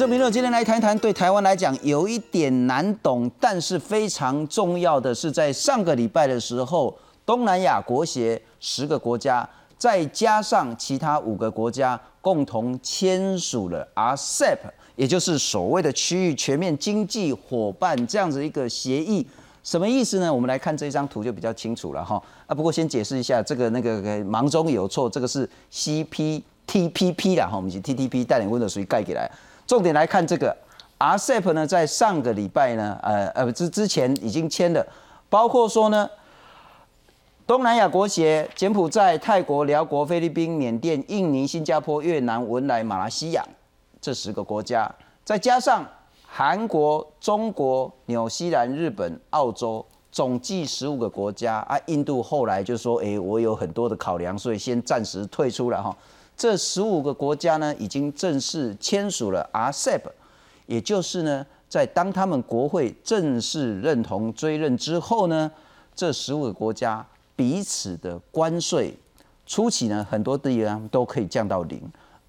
我是评论，今天来谈一谈对台湾来讲有一点难懂，但是非常重要的是，在上个礼拜的时候，东南亚国协十个国家，再加上其他五个国家，共同签署了 RCEP，也就是所谓的区域全面经济伙伴这样子一个协议。什么意思呢？我们来看这张图就比较清楚了哈。啊，不过先解释一下，这个那个忙中有错，这个是 CPTPP 啦哈，我们是 TTP 带点温度水盖起来。重点来看这个 RCEP 呢，在上个礼拜呢，呃呃之之前已经签了，包括说呢，东南亚国协柬埔寨、泰国、辽国、菲律宾、缅甸、印尼、新加坡、越南、文莱、马来西亚这十个国家，再加上韩国、中国、纽西兰、日本、澳洲，总计十五个国家啊。印度后来就说，哎，我有很多的考量，所以先暂时退出了哈。这十五个国家呢，已经正式签署了 RCEP，也就是呢，在当他们国会正式认同追认之后呢，这十五个国家彼此的关税初期呢，很多地方都可以降到零，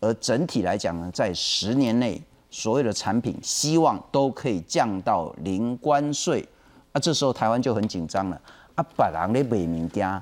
而整体来讲呢，在十年内所有的产品希望都可以降到零关税。啊，这时候台湾就很紧张了，啊，别人咧卖物件，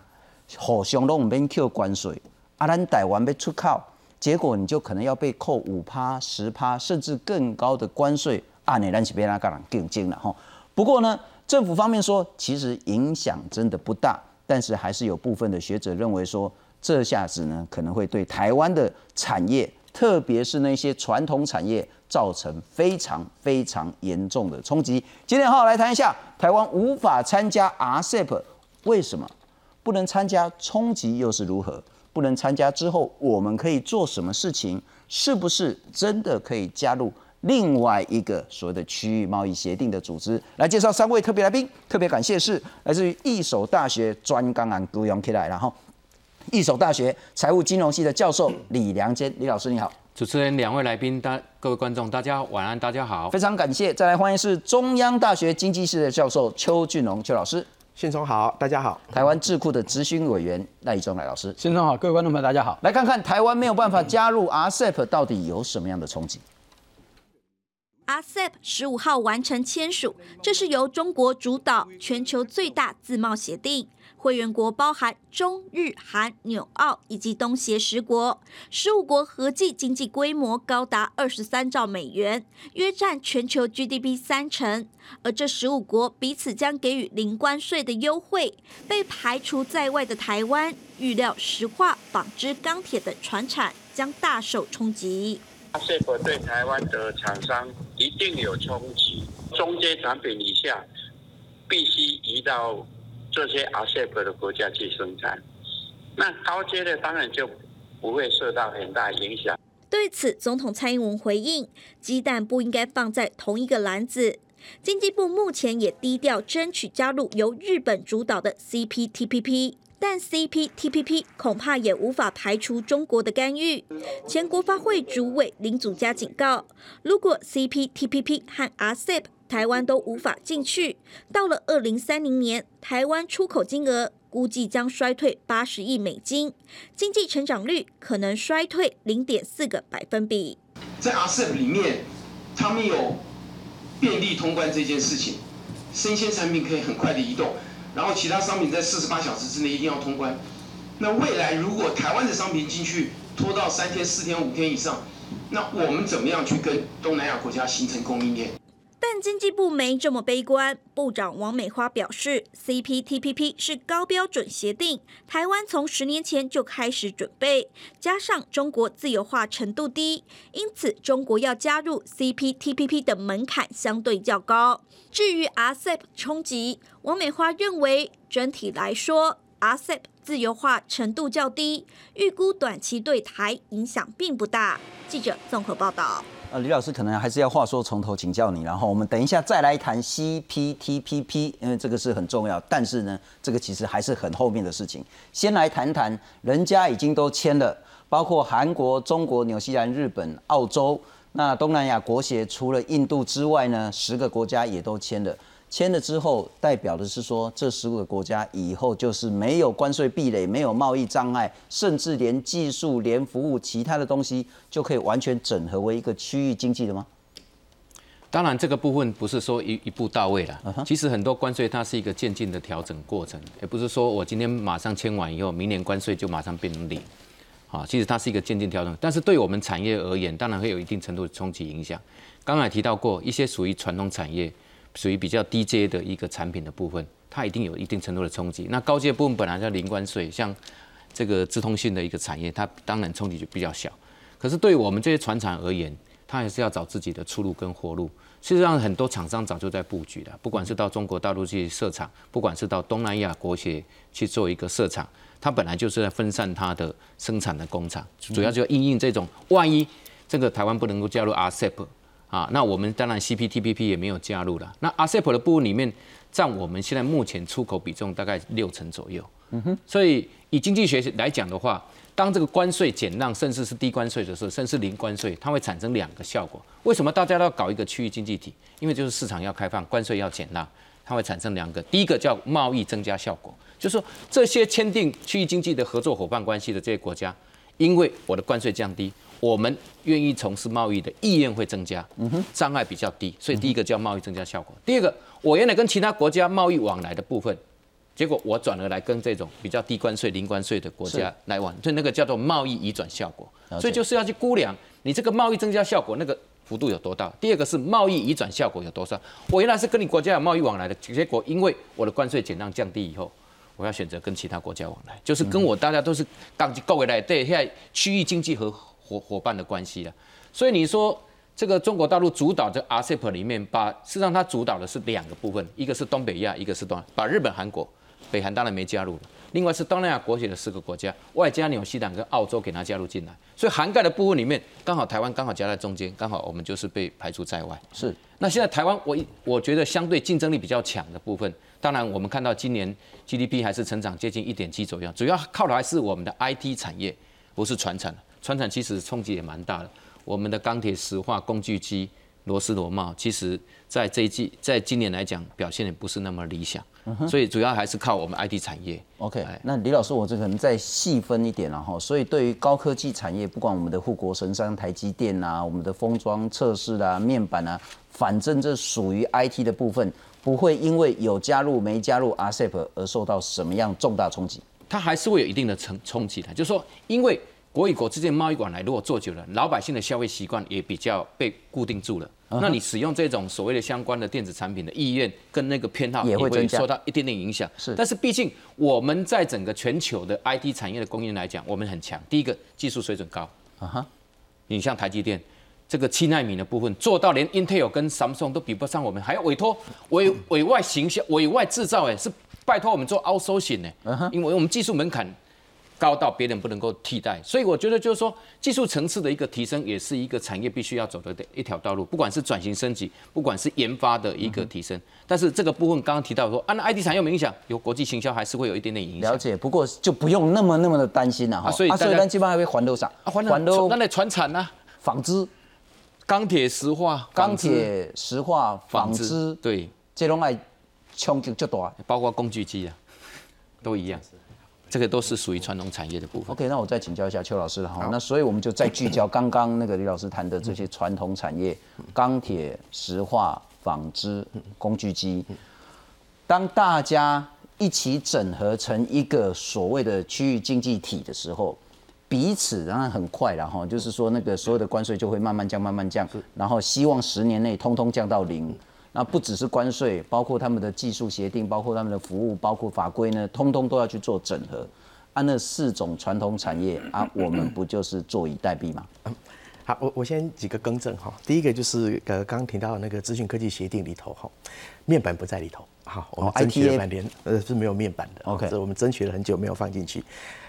互相都唔免扣关税。啊，咱台湾被出口，结果你就可能要被扣五趴、十趴，甚至更高的关税。啊，你咱是别那个人更精了哈。不过呢，政府方面说，其实影响真的不大，但是还是有部分的学者认为说，这下子呢可能会对台湾的产业，特别是那些传统产业，造成非常非常严重的冲击。今天好好来谈一下，台湾无法参加 RCEP，为什么不能参加？冲击又是如何？不能参加之后，我们可以做什么事情？是不是真的可以加入另外一个所谓的区域贸易协定的组织？来介绍三位特别来宾，特别感谢是来自于一手大学专纲案雇佣起来，然后一手大学财务金融系的教授李良坚李老师你好，主持人两位来宾大各位观众大家晚安大家好，非常感谢，再来欢迎是中央大学经济系的教授邱俊龙邱老师。宪聪好，大家好。台湾智库的执行委员赖以忠赖老师，宪聪好，各位观众朋友大家好。来看看台湾没有办法加入 RCEP 到底有什么样的冲击？RCEP 十五号完成签署，这是由中国主导，全球最大自贸协定。会员国包含中日韩纽澳以及东协十国，十五国合计经济规模高达二十三兆美元，约占全球 GDP 三成。而这十五国彼此将给予零关税的优惠，被排除在外的台湾，预料石化、纺织、钢铁等船产将大受冲击。是否对台湾的厂商一定有冲击？中阶产品以下必须移到。这些 RCEP 的国家去生产，那高阶的当然就不会受到很大影响。对此，总统蔡英文回应：鸡蛋不应该放在同一个篮子。经济部目前也低调争取加入由日本主导的 CPTPP。但 CPTPP 恐怕也无法排除中国的干预。前国发会主委林祖嘉警告，如果 CPTPP 和 RCEP 台湾都无法进去，到了二零三零年，台湾出口金额估计将衰退八十亿美金，经济成长率可能衰退零点四个百分比。在 RCEP 里面，他们有便利通关这件事情，生鲜产品可以很快的移动。然后其他商品在四十八小时之内一定要通关。那未来如果台湾的商品进去拖到三天、四天、五天以上，那我们怎么样去跟东南亚国家形成供应链？但经济部没这么悲观。部长王美花表示，CPTPP 是高标准协定，台湾从十年前就开始准备，加上中国自由化程度低，因此中国要加入 CPTPP 的门槛相对较高。至于 RCEP 冲击，王美花认为整体来说，RCEP 自由化程度较低，预估短期对台影响并不大。记者综合报道。呃，李老师可能还是要话说从头请教你，然后我们等一下再来谈 CPTPP，因为这个是很重要。但是呢，这个其实还是很后面的事情。先来谈谈，人家已经都签了，包括韩国、中国、纽西兰、日本、澳洲，那东南亚国协除了印度之外呢，十个国家也都签了。签了之后，代表的是说，这十五个国家以后就是没有关税壁垒，没有贸易障碍，甚至连技术、连服务、其他的东西就可以完全整合为一个区域经济的吗？当然，这个部分不是说一一步到位了。其实很多关税它是一个渐进的调整过程，也不是说我今天马上签完以后，明年关税就马上变成零。啊，其实它是一个渐进调整，但是对我们产业而言，当然会有一定程度的冲击影响。刚才提到过一些属于传统产业，属于比较低阶的一个产品的部分，它一定有一定程度的冲击。那高阶部分本来叫零关税，像这个资通讯的一个产业，它当然冲击就比较小。可是对我们这些船厂而言，它还是要找自己的出路跟活路。事实上，很多厂商早就在布局了，不管是到中国大陆去设厂，不管是到东南亚国协去做一个设厂。它本来就是在分散它的生产的工厂，主要就应应这种万一这个台湾不能够加入 RCEP 啊，那我们当然 CPTPP 也没有加入了。那 ASEP 的部分里面占我们现在目前出口比重大概六成左右。嗯哼。所以以经济学来讲的话，当这个关税减让甚至是低关税的时候，甚至零关税，它会产生两个效果。为什么大家都要搞一个区域经济体？因为就是市场要开放，关税要减让，它会产生两个。第一个叫贸易增加效果。就是说，这些签订区域经济的合作伙伴关系的这些国家，因为我的关税降低，我们愿意从事贸易的意愿会增加，嗯哼，障碍比较低，所以第一个叫贸易增加效果。第二个，我原来跟其他国家贸易往来的部分，结果我转而来跟这种比较低关税、零关税的国家来往，所以那个叫做贸易移转效果。所以就是要去估量你这个贸易增加效果那个幅度有多大。第二个是贸易移转效果有多少。我原来是跟你国家有贸易往来的，结果因为我的关税减让降低以后。我要选择跟其他国家往来，就是跟我大家都是刚够回来对现在区域经济和伙伙伴的关系了。所以你说这个中国大陆主导这 RCEP 里面，把事实上它主导的是两个部分，一个是东北亚，一个是东把日本、韩国、北韩当然没加入了，另外是东南亚国协的四个国家，外加纽西兰跟澳洲给它加入进来，所以涵盖的部分里面，刚好台湾刚好夹在中间，刚好我们就是被排除在外。是。那现在台湾，我我觉得相对竞争力比较强的部分。当然，我们看到今年 GDP 还是成长接近一点七左右，主要靠的还是我们的 IT 产业，不是船产。船产其实冲击也蛮大的。我们的钢铁、石化、工具机、螺丝螺帽，其实在这一季，在今年来讲表现也不是那么理想。所以主要还是靠我们 IT 产业。OK，那李老师，我这可能再细分一点了哈。所以对于高科技产业，不管我们的护国神山台积电啊，我们的封装测试啊、面板啊，反正这属于 IT 的部分。不会因为有加入没加入 RCEP 而受到什么样重大冲击？它还是会有一定的冲冲击的。就是说，因为国与国之间贸易往来如果做久了，老百姓的消费习惯也比较被固定住了。那你使用这种所谓的相关的电子产品的意愿跟那个偏好也会受到一点点影响。是，但是毕竟我们在整个全球的 IT 产业的供应来讲，我们很强。第一个技术水准高。啊哈，你像台积电。这个七纳米的部分做到连 Intel 跟 Samsung 都比不上我们，还要委托委委外行销、委外制造，哎，是拜托我们做 outsourcing 呢，因为我们技术门槛高到别人不能够替代，所以我觉得就是说技术层次的一个提升，也是一个产业必须要走的一条道路，不管是转型升级，不管是研发的一个提升，但是这个部分刚刚提到说，啊，那 IT 产业有没影响？有国际行销还是会有一点点影响。了解，不过就不用那么那么的担心了哈。所以所以咱基本上会还多少？还多，那来传产呢？纺织。钢铁、石化、钢铁、石化、纺织，对，这种爱冲击就大，包括工具机啊，都一样，这个都是属于传统产业的部分。OK，那我再请教一下邱老师了哈，那所以我们就再聚焦刚刚那个李老师谈的这些传统产业，钢铁、石化、纺织、工具机，当大家一起整合成一个所谓的区域经济体的时候。彼此当然很快然后就是说那个所有的关税就会慢慢降慢慢降，然后希望十年内通通降到零。那不只是关税，包括他们的技术协定，包括他们的服务，包括法规呢，通通都要去做整合。按那四种传统产业啊，我们不就是坐以待毙吗？好，我我先几个更正哈。第一个就是呃刚刚提到那个资讯科技协定里头哈，面板不在里头。好，我们争取了半天呃是没有面板的。OK，这我们争取了很久没有放进去。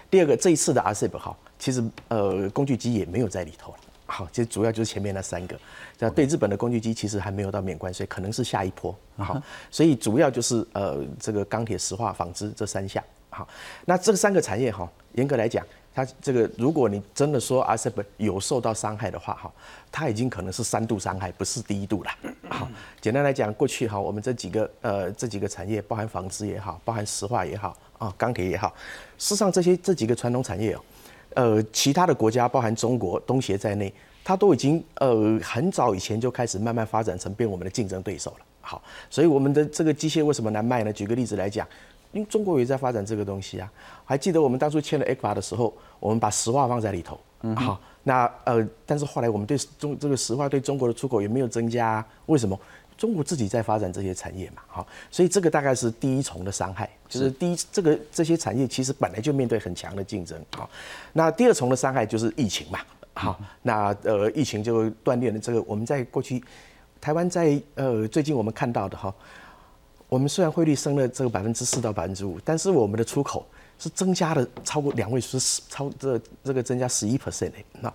第二个，这一次的 RCEP 哈，其实呃工具机也没有在里头了。好，其实主要就是前面那三个。那对日本的工具机其实还没有到免关税，可能是下一波。好，所以主要就是呃这个钢铁、石化、纺织这三项。好，那这三个产业哈，严格来讲，它这个如果你真的说 RCEP 有受到伤害的话哈，它已经可能是三度伤害，不是第一度了。好，简单来讲，过去哈我们这几个呃这几个产业，包含纺织也好，包含石化也好。啊，钢铁也好，事实上这些这几个传统产业哦，呃，其他的国家，包含中国、东协在内，它都已经呃很早以前就开始慢慢发展成变我们的竞争对手了。好，所以我们的这个机械为什么难卖呢？举个例子来讲，因为中国也在发展这个东西啊。还记得我们当初签了 ECFA 的时候，我们把石化放在里头。嗯。好，那呃，但是后来我们对中这个石化对中国的出口也没有增加，为什么？中国自己在发展这些产业嘛，好，所以这个大概是第一重的伤害，就是第一这个这些产业其实本来就面对很强的竞争，好，那第二重的伤害就是疫情嘛，好，那呃疫情就锻炼了这个我们在过去台湾在呃最近我们看到的哈，我们虽然汇率升了这个百分之四到百分之五，但是我们的出口是增加了超过两位数，超这这个增加十一 percent 那。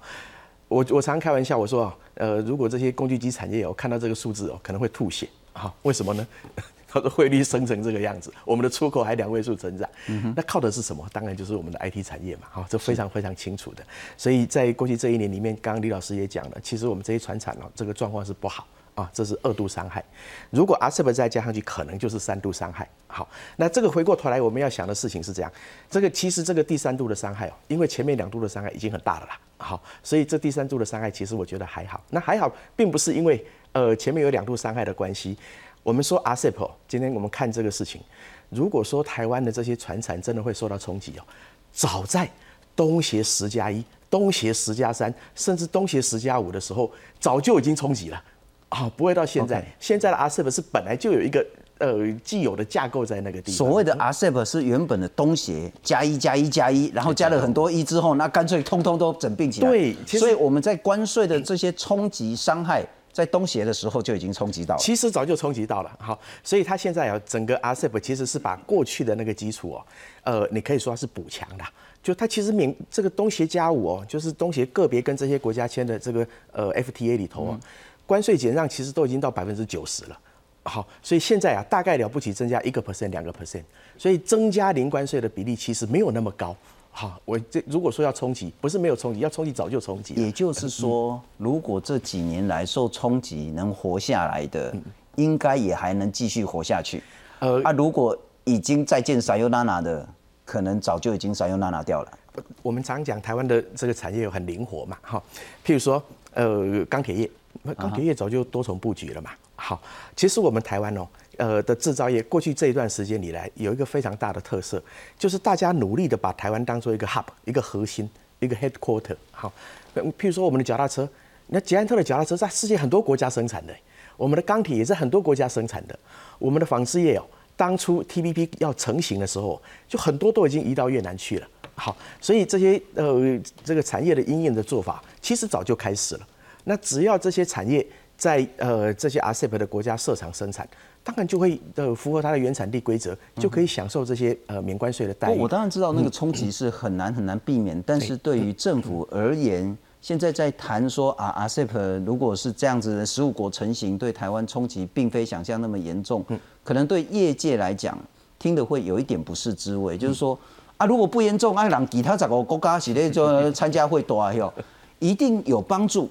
我我常常开玩笑，我说啊，呃，如果这些工具机产业哦看到这个数字哦，可能会吐血啊？为什么呢？它的汇率升成这个样子，我们的出口还两位数增长，那靠的是什么？当然就是我们的 IT 产业嘛，哈，这非常非常清楚的。所以在过去这一年里面，刚刚李老师也讲了，其实我们这些船厂哦，这个状况是不好。啊，这是二度伤害。如果 RCEP 再加上去，可能就是三度伤害。好，那这个回过头来，我们要想的事情是这样：这个其实这个第三度的伤害哦，因为前面两度的伤害已经很大了啦。好，所以这第三度的伤害，其实我觉得还好。那还好，并不是因为呃前面有两度伤害的关系。我们说 RCEP，今天我们看这个事情，如果说台湾的这些船产真的会受到冲击哦，早在东协十加一、东协十加三，甚至东协十加五的时候，早就已经冲击了。啊，不会到现在。现在的 RCEP 是本来就有一个呃既有的架构在那个地方。所谓的 RCEP 是原本的东协加一加一加一，然后加了很多一之后，那干脆通通都整并起来。对，所以我们在关税的这些冲击伤害，在东协的时候就已经冲击到了。其实早就冲击到了。好，所以它现在啊，整个 RCEP 其实是把过去的那个基础哦，呃，你可以说是补强的。就它其实免这个东协加五哦，就是东协个别跟这些国家签的这个呃 FTA 里头啊。关税减让其实都已经到百分之九十了，好，所以现在啊，大概了不起增加一个 percent 两个 percent，所以增加零关税的比例其实没有那么高，好，我这如果说要冲击，不是没有冲击，要冲击早就冲击。也就是说，如果这几年来受冲击能活下来的，应该也还能继续活下去。呃，啊，如果已经再见撒尤娜娜的，可能早就已经撒尤娜娜掉了。我们常讲台湾的这个产业很灵活嘛，哈，譬如说，呃，钢铁业。钢铁业早就多重布局了嘛。好，其实我们台湾哦，呃的制造业过去这一段时间以来有一个非常大的特色，就是大家努力的把台湾当做一个 hub，一个核心，一个 headquarter。好，譬如说我们的脚踏车，那捷安特的脚踏车在世界很多国家生产的，我们的钢铁也是很多国家生产的，我们的纺织业哦，当初 TPP 要成型的时候，就很多都已经移到越南去了。好，所以这些呃这个产业的应用的做法，其实早就开始了。那只要这些产业在呃这些 RCEP 的国家设厂生产，当然就会呃符合它的原产地规则，就可以享受这些呃免关税的待遇。我当然知道那个冲击是很难很难避免，但是对于政府而言，现在在谈说啊 RCEP 如果是这样子的十五国成型，对台湾冲击并非想象那么严重，可能对业界来讲听的会有一点不是滋味，就是说啊如果不严重，啊让其他十个国家是咧就参加会多哟，一定有帮助。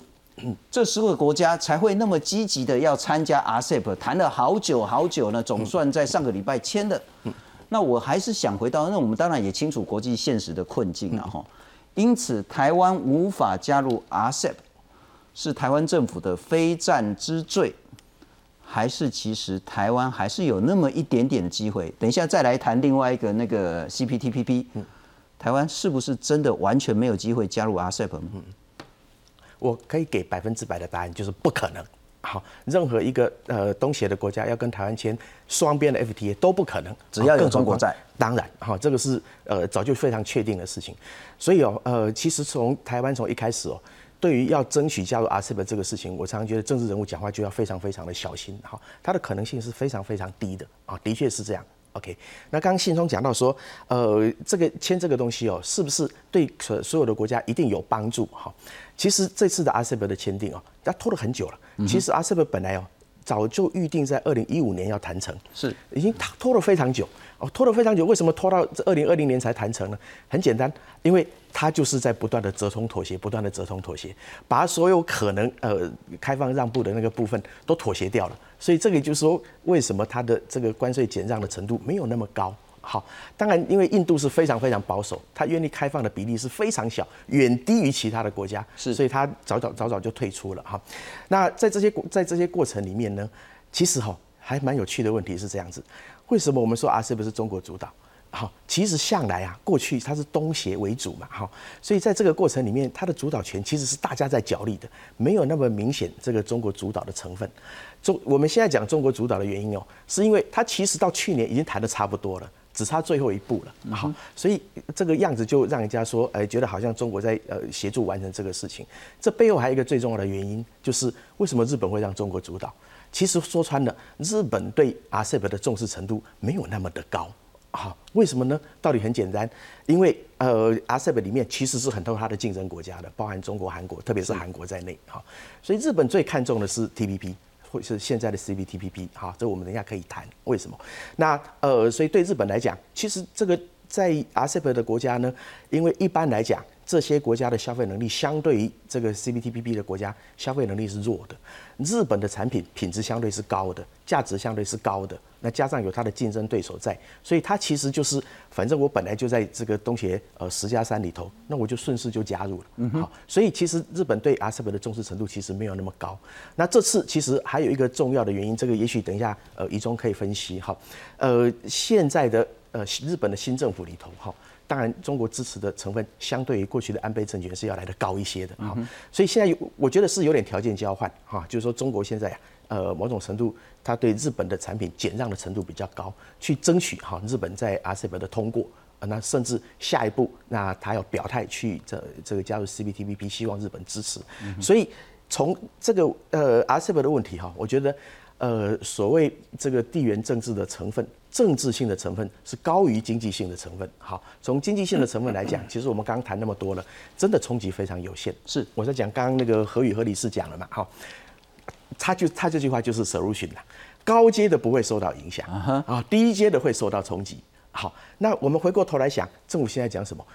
这十个国家才会那么积极的要参加 RCEP，谈了好久好久呢，总算在上个礼拜签的。那我还是想回到，那我们当然也清楚国际现实的困境了哈。因此，台湾无法加入 RCEP，是台湾政府的非战之罪，还是其实台湾还是有那么一点点的机会？等一下再来谈另外一个那个 CPTPP，台湾是不是真的完全没有机会加入 RCEP？我可以给百分之百的答案，就是不可能。好，任何一个呃东协的国家要跟台湾签双边的 FTA 都不可能，只要有中国在。当然，哈，这个是呃早就非常确定的事情。所以哦，呃，其实从台湾从一开始哦，对于要争取加入 RCEP 这个事情，我常常觉得政治人物讲话就要非常非常的小心。好，它的可能性是非常非常低的啊，的确是这样。OK，那刚刚信中讲到说，呃，这个签这个东西哦，是不是对所所有的国家一定有帮助？哈，其实这次的 RCEP 的签订哦，它拖了很久了。其实 RCEP 本来哦，早就预定在二零一五年要谈成，是已经拖了非常久。哦，拖了非常久，为什么拖到这二零二零年才谈成呢？很简单，因为它就是在不断的折冲妥协，不断的折冲妥协，把所有可能呃开放让步的那个部分都妥协掉了。所以这个就是说，为什么它的这个关税减让的程度没有那么高？好，当然因为印度是非常非常保守，它愿意开放的比例是非常小，远低于其他的国家，是所以它早早早早就退出了哈。那在这些过在这些过程里面呢，其实哈还蛮有趣的问题是这样子，为什么我们说 RCEP 是中国主导？好，其实向来啊，过去它是东协为主嘛，哈，所以在这个过程里面，它的主导权其实是大家在角力的，没有那么明显这个中国主导的成分。中我们现在讲中国主导的原因哦，是因为它其实到去年已经谈的差不多了，只差最后一步了。好，所以这个样子就让人家说，哎，觉得好像中国在呃协助完成这个事情。这背后还有一个最重要的原因，就是为什么日本会让中国主导？其实说穿了，日本对 RCEP 的重视程度没有那么的高。好，为什么呢？道理很简单，因为呃，RCEP 里面其实是很多它的竞争国家的，包含中国、韩国，特别是韩国在内。哈，所以日本最看重的是 TPP，或是现在的 CPTPP。好，这我们等一下可以谈为什么。那呃，所以对日本来讲，其实这个在 RCEP 的国家呢，因为一般来讲，这些国家的消费能力相对于这个 CPTPP 的国家消费能力是弱的。日本的产品品质相对是高的，价值相对是高的。那加上有它的竞争对手在，所以它其实就是，反正我本来就在这个东协呃十加三里头，那我就顺势就加入了。嗯好，所以其实日本对 RCEP 的重视程度其实没有那么高。那这次其实还有一个重要的原因，这个也许等一下呃宜中可以分析哈。呃，现在的呃日本的新政府里头哈，当然中国支持的成分相对于过去的安倍政权是要来的高一些的。好，所以现在有我觉得是有点条件交换哈，就是说中国现在呃某种程度。它对日本的产品减让的程度比较高，去争取哈日本在 RCEP 的通过，那甚至下一步，那他要表态去这这个加入 CPTPP，希望日本支持。所以从这个呃 RCEP 的问题哈，我觉得呃所谓这个地缘政治的成分，政治性的成分是高于经济性的成分。好，从经济性的成分来讲，其实我们刚刚谈那么多了，真的冲击非常有限。是我在讲刚刚那个何宇何理事讲了嘛，好。他就他这句话就是 solution 啦，高阶的不会受到影响啊，低阶的会受到冲击。好，那我们回过头来想，政府现在讲什么？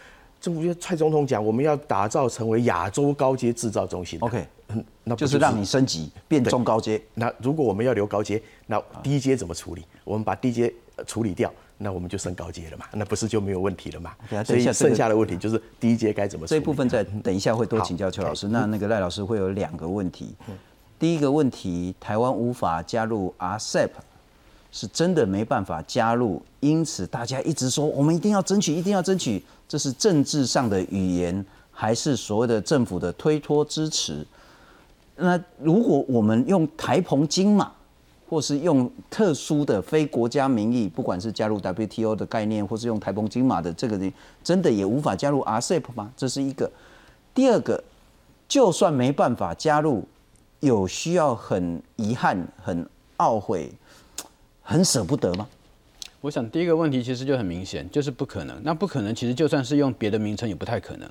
政府就蔡总统讲，我们要打造成为亚洲高阶制造中心。OK，嗯，那就是让你升级变中高阶。那如果我们要留高阶，那低阶怎么处理？我们把低阶处理掉，那我们就升高阶了嘛？那不是就没有问题了嘛？所以剩下的问题就是低阶该怎么？这一部分再等一下会多请教邱老师。那那个赖老师会有两个问题。第一个问题，台湾无法加入 RCEP，是真的没办法加入，因此大家一直说我们一定要争取，一定要争取，这是政治上的语言，还是所谓的政府的推脱支持？那如果我们用台澎金马，或是用特殊的非国家名义，不管是加入 WTO 的概念，或是用台澎金马的这个，真的也无法加入 RCEP 吗？这是一个。第二个，就算没办法加入。有需要很遗憾、很懊悔、很舍不得吗？我想第一个问题其实就很明显，就是不可能。那不可能，其实就算是用别的名称也不太可能，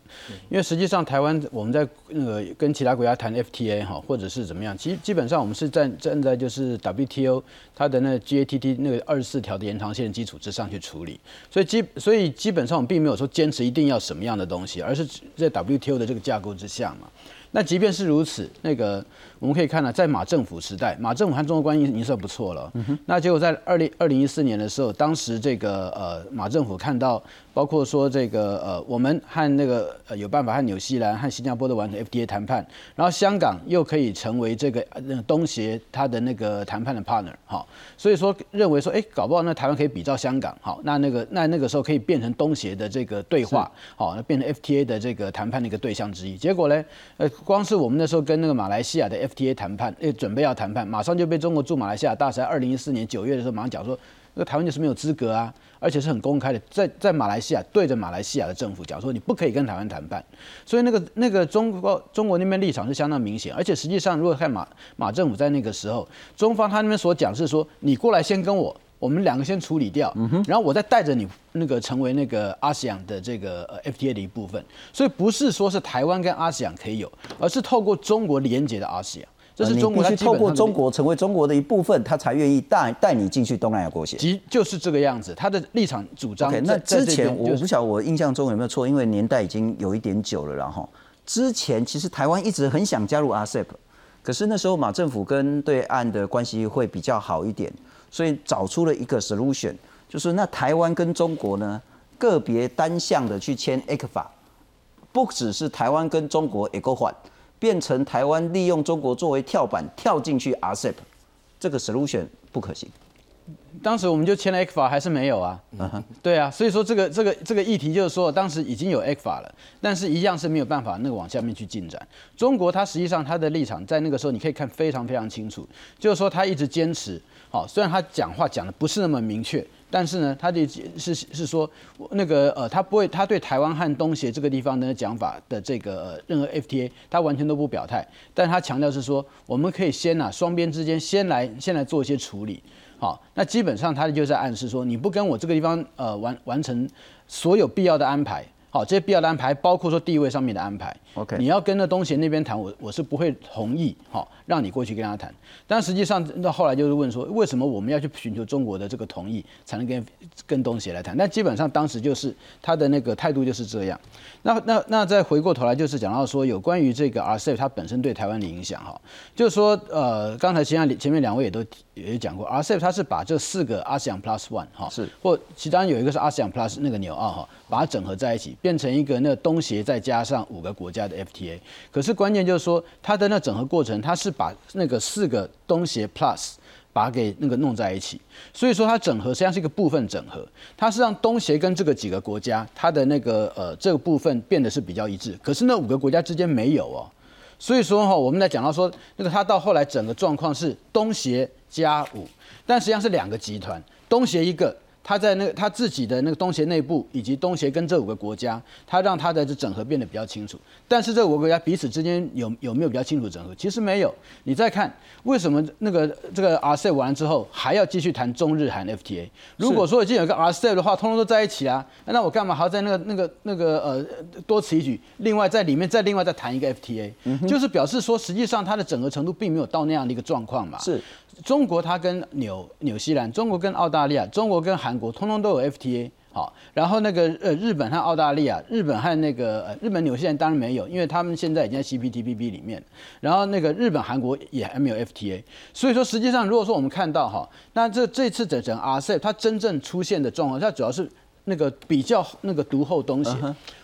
因为实际上台湾我们在那个跟其他国家谈 FTA 哈，或者是怎么样，其实基本上我们是站站在就是 WTO 它的那 GATT 那个二十四条的延长线基础之上去处理，所以基所以基本上我们并没有说坚持一定要什么样的东西，而是在 WTO 的这个架构之下嘛。那即便是如此，那个我们可以看到，在马政府时代，马政府和中国关系已经算不错了。那结果在二零二零一四年的时候，当时这个呃马政府看到。包括说这个呃，我们和那个呃有办法和纽西兰和新加坡都完成 FTA 谈判，然后香港又可以成为这个呃东协它的那个谈判的 partner 哈，所以说认为说哎，搞不好那台湾可以比照香港好，那那个那那个时候可以变成东协的这个对话好，那变成 FTA 的这个谈判的一个对象之一。结果呢，呃，光是我们那时候跟那个马来西亚的 FTA 谈判，诶，准备要谈判，马上就被中国驻马来西亚大使在二零一四年九月的时候马上讲说，那台湾就是没有资格啊。而且是很公开的，在在马来西亚对着马来西亚的政府讲说，你不可以跟台湾谈判。所以那个那个中国中国那边立场是相当明显。而且实际上，如果看马马政府在那个时候，中方他那边所讲是说，你过来先跟我，我们两个先处理掉，然后我再带着你那个成为那个阿西亚的这个 FTA 的一部分。所以不是说是台湾跟阿西亚可以有，而是透过中国连接的阿西亚。这是中国必须透过中国成为中国的一部分，他才愿意带带你进去东南亚国协。即就是这个样子，他的立场主张。那之前我不晓得我印象中有没有错，因为年代已经有一点久了。然后之前其实台湾一直很想加入 RCEP，可是那时候马政府跟对岸的关系会比较好一点，所以找出了一个 solution，就是那台湾跟中国呢个别单向的去签 A 克法，不只是台湾跟中国 A 个换，变成台湾利用中国作为跳板跳进去 RCEP，这个 solution 不可行。当时我们就签了 ECFA 还是没有啊？对啊，所以说这个这个这个议题就是说，当时已经有 ECFA 了，但是一样是没有办法那个往下面去进展。中国它实际上它的立场在那个时候你可以看非常非常清楚，就是说他一直坚持，好，虽然他讲话讲的不是那么明确，但是呢，他的是是说那个呃，他不会他对台湾和东协这个地方的讲法的这个任何 FTA，他完全都不表态，但他强调是说，我们可以先呐双边之间先来先来做一些处理。好，那基本上他就在暗示说，你不跟我这个地方呃完完成所有必要的安排，好，这些必要的安排包括说地位上面的安排。OK，你要跟那东协那边谈，我我是不会同意，好，让你过去跟他谈。但实际上那后来就是问说，为什么我们要去寻求中国的这个同意，才能跟跟东协来谈？但基本上当时就是他的那个态度就是这样。那那那再回过头来，就是讲到说有关于这个 RCEP 它本身对台湾的影响哈，就是说呃，刚才前前面两位也都也讲过，RCEP 它是把这四个 ASEAN Plus One 哈，是或其中有一个是 ASEAN Plus 那个纽澳哈，把它整合在一起，变成一个那东协再加上五个国家的 FTA。可是关键就是说它的那整合过程，它是把那个四个东协 Plus。把它给那个弄在一起，所以说它整合实际上是一个部分整合，它是让东协跟这个几个国家，它的那个呃这个部分变得是比较一致，可是那五个国家之间没有哦，所以说哈，我们来讲到说那个它到后来整个状况是东协加五，但实际上是两个集团，东协一个。他在那个他自己的那个东协内部，以及东协跟这五个国家，他让他的这整合变得比较清楚。但是这五个国家彼此之间有有没有比较清楚整合？其实没有。你再看为什么那个这个 RCEP 完之后还要继续谈中日韩 FTA？如果说已经有一个 RCEP 的话，通通都在一起啊，那我干嘛还要在那个那个那个呃多此一举？另外在里面再另外再谈一个 FTA，就是表示说实际上它的整合程度并没有到那样的一个状况嘛。是。中国它跟纽纽西兰，中国跟澳大利亚，中国跟韩国，通通都有 FTA 好，然后那个呃日本和澳大利亚，日本和那个呃日本纽西兰当然没有，因为他们现在已经在 CPTPP 里面，然后那个日本韩国也还没有 FTA，所以说实际上如果说我们看到哈，那这这次整整 RCEP 它真正出现的状况，它主要是那个比较那个独后东西。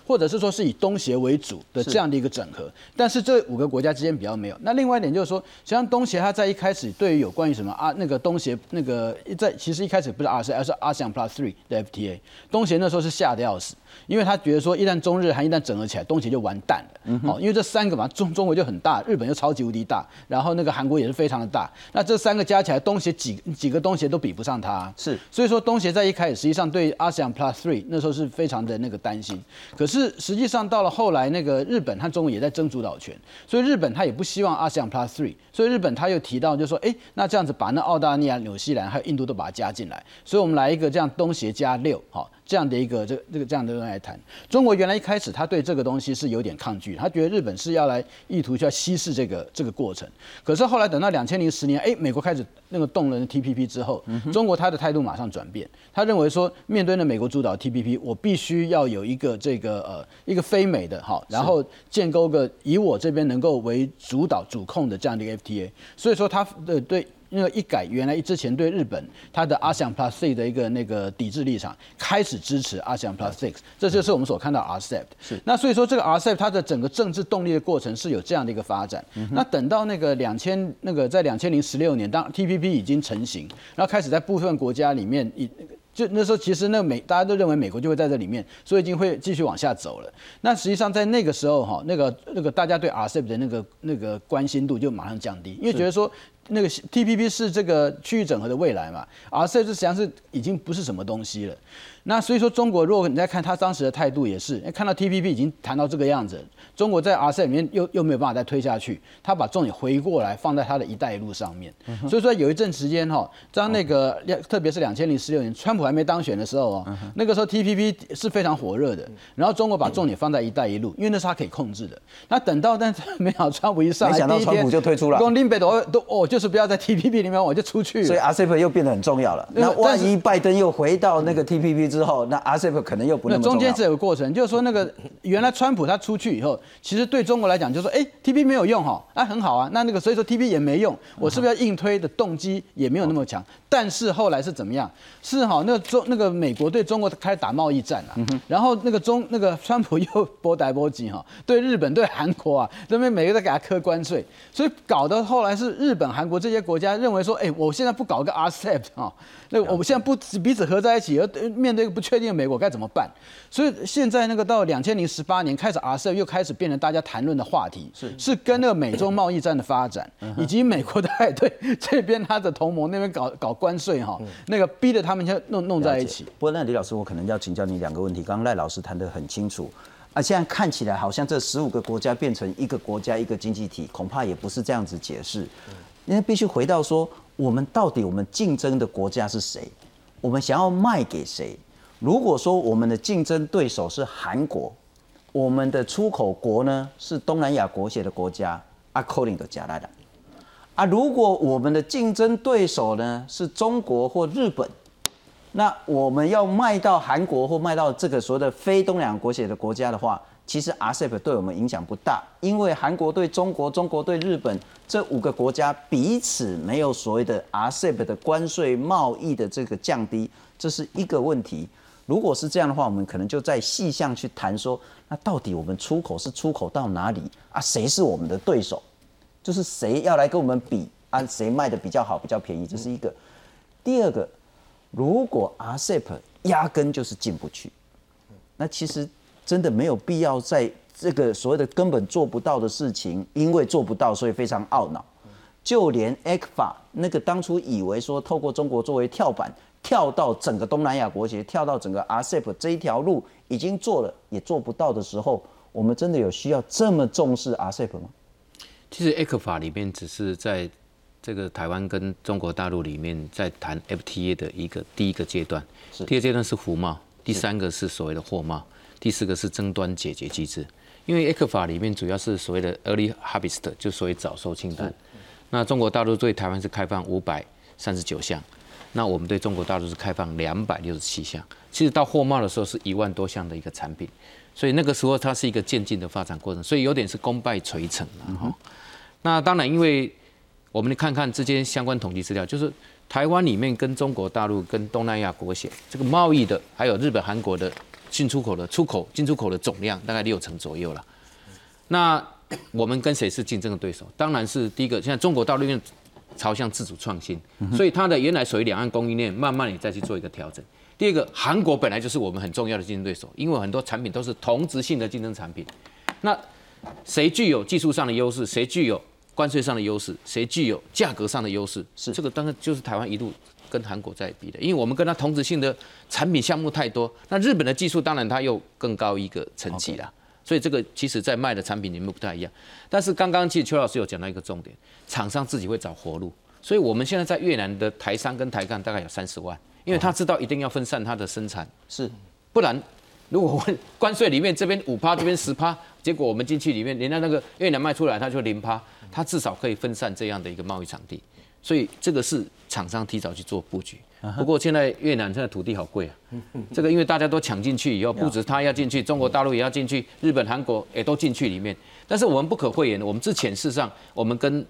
或者是说是以东协为主的这样的一个整合，但是这五个国家之间比较没有。那另外一点就是说，实际上东协它在一开始对于有关于什么啊那个东协那个在其实一开始不是 RCEP，而是 ASEAN Plus Three 的 FTA。东协那时候是吓得要死，因为他觉得说一旦中日韩一旦整合起来，东协就完蛋了。哦，因为这三个嘛，中中国就很大，日本又超级无敌大，然后那个韩国也是非常的大。那这三个加起来，东协几几个东协都比不上他。是，所以说东协在一开始实际上对 ASEAN Plus Three 那时候是非常的那个担心。可是是实际上到了后来，那个日本和中国也在争主导权，所以日本他也不希望 ASEAN Plus Three，所以日本他又提到，就说，哎，那这样子把那澳大利亚、纽西兰还有印度都把它加进来，所以我们来一个这样东协加六，好。这样的一个这这个这样的人来谈，中国原来一开始他对这个东西是有点抗拒，他觉得日本是要来意图去要稀释这个这个过程。可是后来等到两千零十年，哎，美国开始那个动人的 TPP 之后，中国他的态度马上转变，他认为说面对那美国主导 TPP，我必须要有一个这个呃一个非美的哈，然后建构个以我这边能够为主导主控的这样的一个 FTA。所以说他的对。那个一改原来之前对日本它的 ASEAN Plus C 的一个那个抵制立场，开始支持 ASEAN Plus Six，这就是我们所看到 RCEP。是。那所以说这个 RCEP 它的整个政治动力的过程是有这样的一个发展。那等到那个两千那个在两千零十六年，当 TPP 已经成型，然后开始在部分国家里面以就那时候其实那美大家都认为美国就会在这里面，所以已经会继续往下走了。那实际上在那个时候哈，那个那个大家对 RCEP 的那个那个关心度就马上降低，因为觉得说。那个 TPP 是这个区域整合的未来嘛，而这实际上是已经不是什么东西了。那所以说，中国如果你在看他当时的态度，也是看到 TPP 已经谈到这个样子，中国在 RCEP 里面又又没有办法再推下去，他把重点回过来放在他的一带一路上面。所以说有一阵时间哈，当那个特别是两千零十六年川普还没当选的时候哦，那个时候 TPP 是非常火热的，然后中国把重点放在一带一路，因为那是他可以控制的。那等到但是没想到川普一上来，没想到川普就退出了，光林北都都哦就。是不要在 TPP 里面，我就出去。所以 RCEP 又变得很重要了。那万一拜登又回到那个 TPP 之后，那 RCEP 可能又不那么重。中间是有个过程，就是说那个 原来川普他出去以后，其实对中国来讲，就说哎，TPP 没有用哈，啊很好啊，那那个所以说 TPP 也没用，我是不是要硬推的动机也没有那么强。但是后来是怎么样？是哈，那中那个美国对中国开始打贸易战了，然后那个中那个川普又波逮波及哈，对日本对韩国啊，这边每个都给他科关税，所以搞得后来是日本、韩国这些国家认为说，哎，我现在不搞个 RCEP 啊，那我们现在不彼此合在一起，而面对一个不确定的美国该怎么办？所以现在那个到两千零十八年开始，RCEP 又开始变成大家谈论的话题，是是跟那个美洲贸易战的发展，以及美国在对这边他的同盟那边搞搞。关税哈，那个逼着他们就弄弄在一起。不过那李老师，我可能要请教你两个问题。刚刚赖老师谈得很清楚，啊，现在看起来好像这十五个国家变成一个国家一个经济体，恐怕也不是这样子解释。因为必须回到说，我们到底我们竞争的国家是谁？我们想要卖给谁？如果说我们的竞争对手是韩国，我们的出口国呢是东南亚国协的国家，阿扣林的加拿大。啊，如果我们的竞争对手呢是中国或日本，那我们要卖到韩国或卖到这个所谓的非东南亚国协的国家的话，其实 RCEP 对我们影响不大，因为韩国对中国、中国对日本这五个国家彼此没有所谓的 RCEP 的关税贸易的这个降低，这是一个问题。如果是这样的话，我们可能就在细项去谈说，那到底我们出口是出口到哪里啊？谁是我们的对手？就是谁要来跟我们比啊？谁卖的比较好、比较便宜？这是一个。第二个，如果 RCEP 压根就是进不去，那其实真的没有必要在这个所谓的根本做不到的事情，因为做不到，所以非常懊恼。就连 ECFA 那个当初以为说透过中国作为跳板，跳到整个东南亚国协，跳到整个 RCEP 这一条路已经做了，也做不到的时候，我们真的有需要这么重视 RCEP 吗？其实 A 克法里面只是在这个台湾跟中国大陆里面在谈 FTA 的一个第一个阶段，第二阶段是服贸，第三个是所谓的货贸，第四个是争端解决机制。因为 A 克法里面主要是所谓的 Early Harvest，就所谓早收清单。那中国大陆对台湾是开放五百三十九项，那我们对中国大陆是开放两百六十七项。其实到货贸的时候是一万多项的一个产品。所以那个时候它是一个渐进的发展过程，所以有点是功败垂成了哈。那当然，因为我们看看之间相关统计资料，就是台湾里面跟中国大陆、跟东南亚国协这个贸易的，还有日本、韩国的进出口的出口、进出口的总量大概六成左右了。那我们跟谁是竞争的对手？当然是第一个，现在中国大陆因为朝向自主创新，所以它的原来属于两岸供应链，慢慢也再去做一个调整。第二个，韩国本来就是我们很重要的竞争对手，因为很多产品都是同质性的竞争产品。那谁具有技术上的优势？谁具有关税上的优势？谁具有价格上的优势？是这个，当然就是台湾一路跟韩国在比的，因为我们跟它同质性的产品项目太多。那日本的技术当然它又更高一个层级了，所以这个其实在卖的产品里面不太一样。但是刚刚其实邱老师有讲到一个重点，厂商自己会找活路，所以我们现在在越南的台商跟台干大概有三十万。因为他知道一定要分散他的生产，是，不然如果关税里面这边五趴，这边十趴，结果我们进去里面，人家那个越南卖出来他就零趴，他至少可以分散这样的一个贸易场地，所以这个是厂商提早去做布局。不过现在越南现在土地好贵啊，这个因为大家都抢进去以后，不止他要进去，中国大陆也要进去，日本、韩国也都进去里面。但是我们不可讳言，我们之前事实上我们跟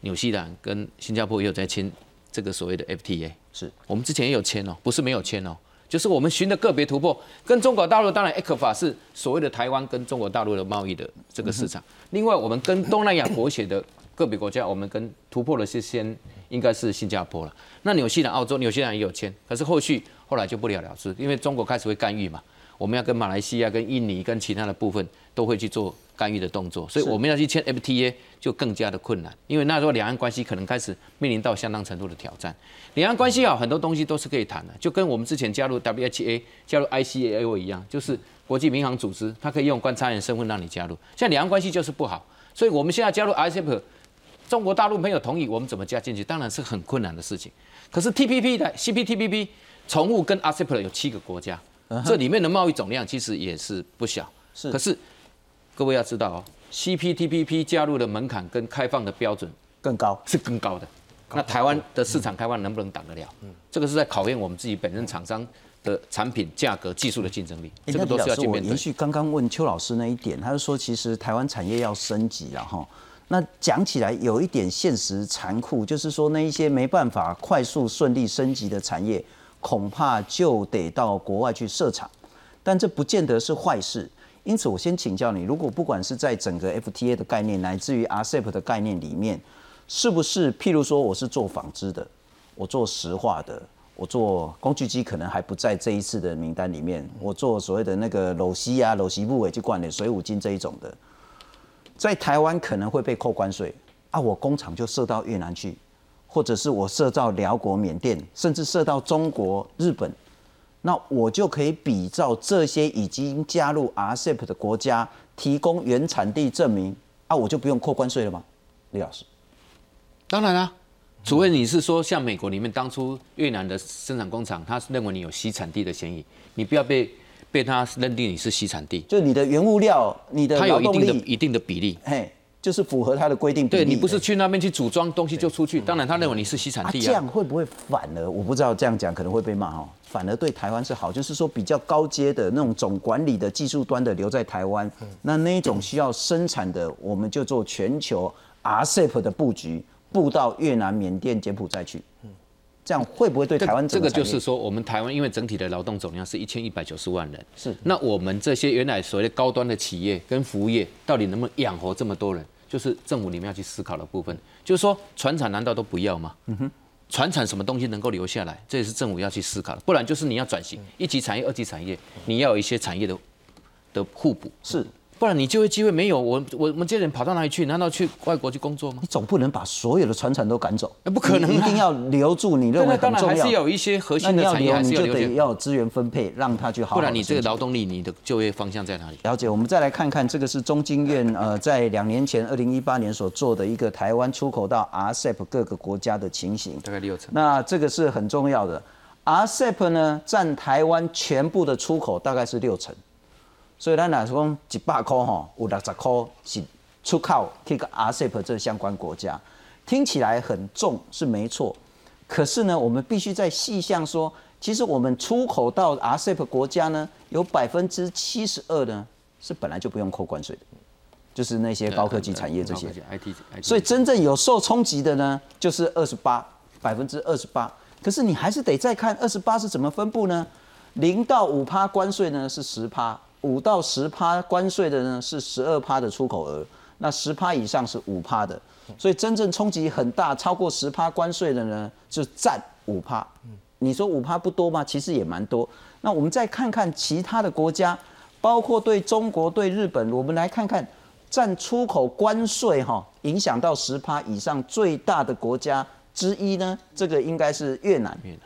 纽西兰、跟新加坡也有在签这个所谓的 FTA。是我们之前也有签哦，不是没有签哦，就是我们寻的个别突破，跟中国大陆当然法是所谓的台湾跟中国大陆的贸易的这个市场。另外，我们跟东南亚国协的个别国家，我们跟突破的是先应该是新加坡了。那纽西兰、澳洲、纽西兰也有签，可是后续后来就不了了之，因为中国开始会干预嘛。我们要跟马来西亚、跟印尼、跟其他的部分都会去做干预的动作，所以我们要去签 FTA 就更加的困难，因为那时候两岸关系可能开始面临到相当程度的挑战。两岸关系好，很多东西都是可以谈的，就跟我们之前加入 WHA、加入 ICAO 一样，就是国际民航组织，它可以用观察员身份让你加入。现在两岸关系就是不好，所以我们现在加入 RCEP，中国大陆没有同意，我们怎么加进去？当然是很困难的事情。可是 TPP 的 CPTPP 重复跟 RCEP 有七个国家。这里面的贸易总量其实也是不小，可是各位要知道哦，CPTPP 加入的门槛跟开放的标准更高，是更高的。那台湾的市场开放能不能挡得了？嗯这个是在考验我们自己本身厂商的产品、价格、技术的竞争力，这个都是要去面对。延续刚刚问邱老师那一点，他是说其实台湾产业要升级了哈。那讲起来有一点现实残酷，就是说那一些没办法快速顺利升级的产业，恐怕就得到国外去设厂。但这不见得是坏事。因此，我先请教你，如果不管是在整个 FTA 的概念，乃至于 RCEP 的概念里面，是不是譬如说我是做纺织的，我做石化的，我做工具机可能还不在这一次的名单里面，我做所谓的那个镂锡啊、镂锡布尾去灌的水五金这一种的，在台湾可能会被扣关税啊，我工厂就设到越南去，或者是我设到辽国、缅甸，甚至设到中国、日本。那我就可以比照这些已经加入 RCEP 的国家提供原产地证明啊，我就不用扣关税了吗？李老师，当然啦，除非你是说像美国里面当初越南的生产工厂，他认为你有西产地的嫌疑，你不要被被他认定你是西产地，就你的原物料、你的它有一定的一定的比例。嘿，就是符合它的规定比例。对你不是去那边去组装东西就出去，当然他认为你是西产啊，地啊。这样。会不会反而我不知道这样讲可能会被骂哦，反而对台湾是好，就是说比较高阶的那种总管理的技术端的留在台湾，那那一种需要生产的，我们就做全球 RCEP 的布局，布到越南、缅甸、柬埔寨去，这样会不会对台湾这个就是说，我们台湾因为整体的劳动总量是一千一百九十万人，是那我们这些原来所谓的高端的企业跟服务业，到底能不能养活这么多人？就是政府你们要去思考的部分。就是说，船厂难道都不要吗？嗯哼，船厂什么东西能够留下来？这也是政府要去思考的。不然就是你要转型，一级产业、二级产业，你要有一些产业的的互补，是。不然你就业机会没有。我我我们这些人跑到哪里去？难道去外国去工作吗你？总不能把所有的船产都赶走，不可能啊一定要留住你认为当然很重要。还是要有一些核心的产业，你就得要资源分配，让它去好好不然你这个劳动力，你的就业方向在哪里？了解，我们再来看看这个是中经院呃在两年前二零一八年所做的一个台湾出口到 RCEP 各个国家的情形。大概六成。那这个是很重要的，RCEP 呢占台湾全部的出口大概是六成，所以咱若是讲一百块吼，有六十块是出口去个 RCEP 这相关国家，听起来很重是没错，可是呢，我们必须在细项说，其实我们出口到 RCEP 国家呢，有百分之七十二呢是本来就不用扣关税的，就是那些高科技产业这些。所以真正有受冲击的呢，就是二十八百分之二十八。可是你还是得再看二十八是怎么分布呢？零到五趴关税呢是十趴，五到十趴关税的呢是十二趴的出口额，那十趴以上是五趴的。所以真正冲击很大，超过十趴关税的呢，就占五趴。你说五趴不多吗？其实也蛮多。那我们再看看其他的国家，包括对中国、对日本，我们来看看占出口关税哈影响到十趴以上最大的国家之一呢，这个应该是越南。越南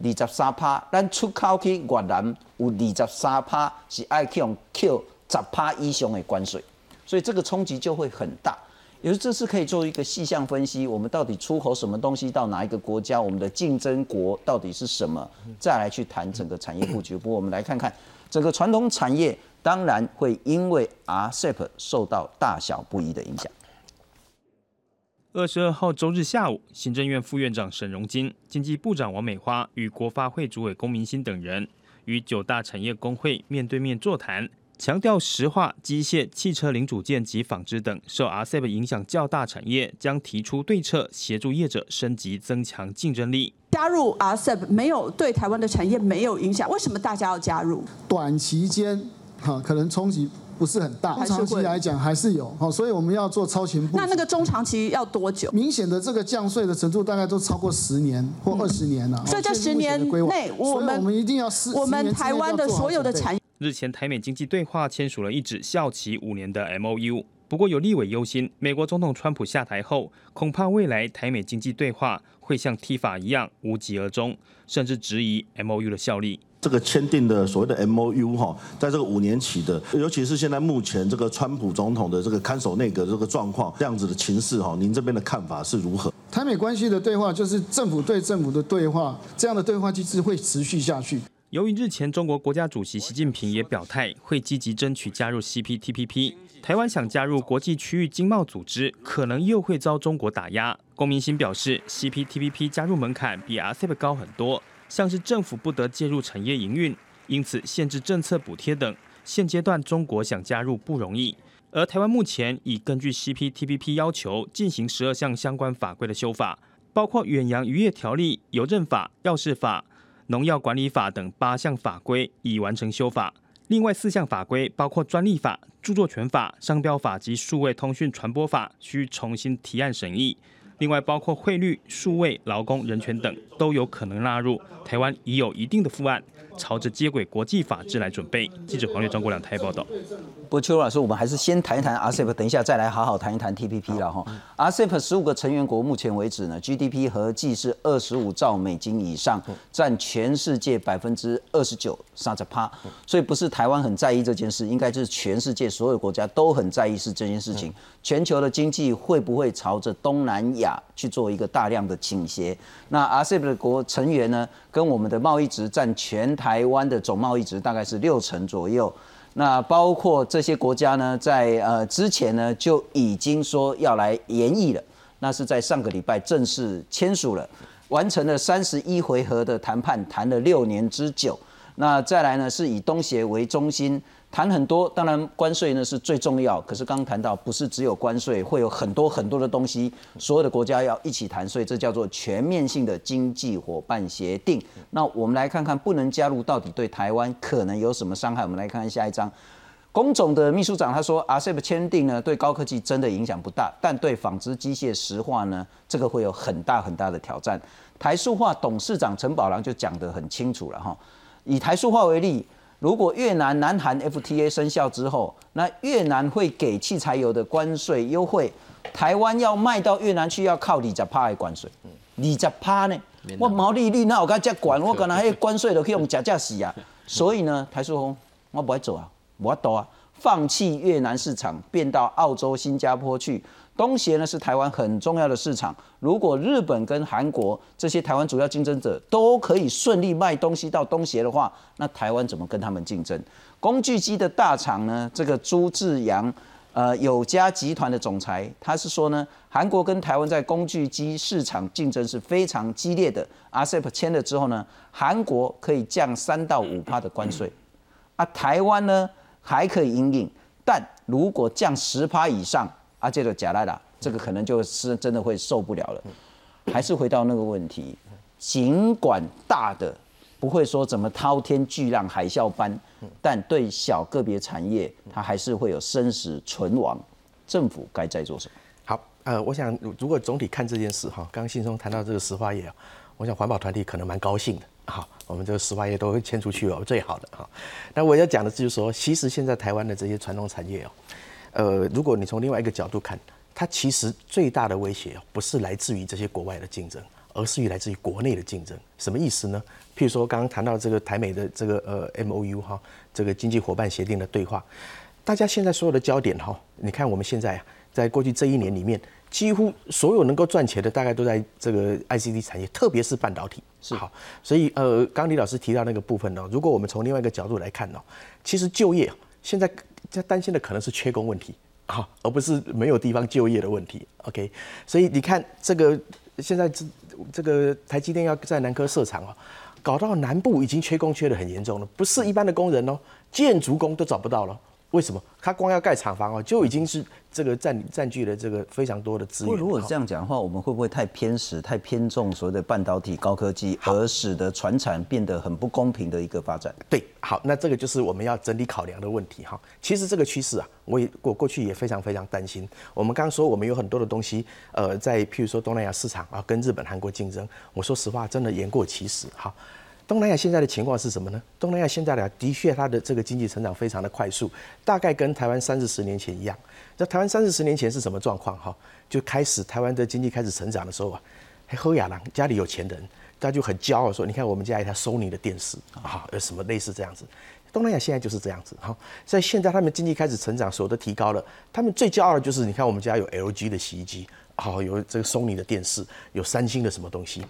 二十三趴，咱出口去越南有二十三趴是爱去用扣十趴以上的关税，所以这个冲击就会很大。也就是这是可以做一个细项分析，我们到底出口什么东西到哪一个国家，我们的竞争国到底是什么，再来去谈整个产业布局。不过我们来看看整个传统产业，当然会因为 RCEP 受到大小不一的影响。二十二号周日下午，行政院副院长沈荣金、经济部长王美花与国发会主委龚明鑫等人与九大产业工会面对面座谈，强调石化、机械、汽车零组件及纺织等受 RCEP 影响较大产业，将提出对策，协助业者升级、增强竞争力。加入 RCEP 没有对台湾的产业没有影响，为什么大家要加入？短期间哈可能冲击不是很大，长期来讲还是有哈，所以我们要做超前部署。那那个中长期要多久？明显的这个降税的程度大概都超过十年或二十年了。所以这这是目前的10规划年内我们我们一定要十我们台湾的所有的产业。日前台美经济对话签署了一纸效期五年的 MOU，不过有立委忧心，美国总统川普下台后，恐怕未来台美经济对话会像踢法一样无疾而终，甚至质疑 MOU 的效力。这个签订的所谓的 M O U 哈，在这个五年期的，尤其是现在目前这个川普总统的这个看守内阁这个状况，这样子的情势哈，您这边的看法是如何？台美关系的对话就是政府对政府的对话，这样的对话机制会持续下去。由于日前中国国家主席习近平也表态会积极争取加入 CPTPP，台湾想加入国际区域经贸组织，可能又会遭中国打压。龚明鑫表示，CPTPP 加入门槛比 RCEP 高很多，像是政府不得介入产业营运，因此限制政策补贴等。现阶段中国想加入不容易，而台湾目前已根据 CPTPP 要求进行十二项相关法规的修法，包括远洋渔业条例、邮政法、药事法。农药管理法等八项法规已完成修法，另外四项法规包括专利法、著作权法、商标法及数位通讯传播法，需重新提案审议。另外包括汇率、数位、劳工、人权等都有可能纳入。台湾已有一定的副案。朝着接轨国际法制来准备。记者黄月张国良台报道。不过邱老师，我们还是先谈一谈 RCEP，等一下再来好好谈一谈 TPP 了哈。RCEP 十五个成员国目前为止呢，GDP 合计是二十五兆美金以上，占全世界百分之二十九，三十趴。所以不是台湾很在意这件事，应该就是全世界所有国家都很在意是这件事情。全球的经济会不会朝着东南亚去做一个大量的倾斜？那 RCEP 的国成员呢？跟我们的贸易值占全台湾的总贸易值大概是六成左右，那包括这些国家呢，在呃之前呢就已经说要来研议了，那是在上个礼拜正式签署了，完成了三十一回合的谈判，谈了六年之久，那再来呢是以东协为中心。谈很多，当然关税呢是最重要。可是刚刚谈到，不是只有关税，会有很多很多的东西，所有的国家要一起谈，所以这叫做全面性的经济伙伴协定。那我们来看看，不能加入到底对台湾可能有什么伤害？我们来看看下一章。工总的秘书长他说，RCEP 签订呢，对高科技真的影响不大，但对纺织、机械、石化呢，这个会有很大很大的挑战。台塑化董事长陈宝郎就讲得很清楚了哈，以台塑化为例。如果越南、南韩 FTA 生效之后，那越南会给汽柴油的关税优惠，台湾要卖到越南去要靠二十趴的关税，二十趴呢？我毛利率那我刚才管，我可能还关税都可以用假假洗啊。所以呢，台塑红我不会走啊，我要啊，放弃越南市场，变到澳洲、新加坡去。东协呢是台湾很重要的市场，如果日本跟韩国这些台湾主要竞争者都可以顺利卖东西到东协的话，那台湾怎么跟他们竞争？工具机的大厂呢？这个朱志阳，呃，友家集团的总裁，他是说呢，韩国跟台湾在工具机市场竞争是非常激烈的。RCEP 签了之后呢，韩国可以降三到五趴的关税，啊，台湾呢还可以应应，但如果降十趴以上。啊，这个假来了，这个可能就是真的会受不了了。还是回到那个问题，尽管大的不会说怎么滔天巨浪、海啸般，但对小个别产业，它还是会有生死存亡。政府该在做什么？好，呃，我想如果总体看这件事哈，刚刚信松谈到这个石化业啊，我想环保团体可能蛮高兴的。好，我们这个石化业都会迁出去哦，最好的哈。那我要讲的就是说，其实现在台湾的这些传统产业哦。呃，如果你从另外一个角度看，它其实最大的威胁不是来自于这些国外的竞争，而是于来自于国内的竞争。什么意思呢？譬如说刚刚谈到这个台美的这个呃 M O U 哈，这个经济伙伴协定的对话，大家现在所有的焦点哈，你看我们现在啊，在过去这一年里面，几乎所有能够赚钱的，大概都在这个 I C T 产业，特别是半导体。是好，所以呃，刚李老师提到那个部分呢，如果我们从另外一个角度来看呢，其实就业现在。这担心的可能是缺工问题啊，而不是没有地方就业的问题。OK，所以你看这个现在这这个台积电要在南科设厂啊，搞到南部已经缺工缺的很严重了，不是一般的工人哦，建筑工都找不到了。为什么？他光要盖厂房哦，就已经是这个占占据了这个非常多的资源。如果这样讲的话，我们会不会太偏食、太偏重所谓的半导体高科技，而使得船产变得很不公平的一个发展？对，好，那这个就是我们要整体考量的问题哈。其实这个趋势啊，我也我过去也非常非常担心。我们刚刚说我们有很多的东西，呃，在譬如说东南亚市场啊，跟日本、韩国竞争，我说实话，真的言过其实。好。东南亚现在的情况是什么呢？东南亚现在的的确，它的这个经济成长非常的快速，大概跟台湾三四十年前一样。那台湾三四十年前是什么状况？哈，就开始台湾的经济开始成长的时候啊，还喝雅郎家里有钱人，他就很骄傲说：“你看我们家一台 Sony 的电视啊，有什么类似这样子。”东南亚现在就是这样子。哈，在现在他们经济开始成长，所有都提高了，他们最骄傲的就是你看我们家有 LG 的洗衣机，好有这个 Sony 的电视，有三星的什么东西。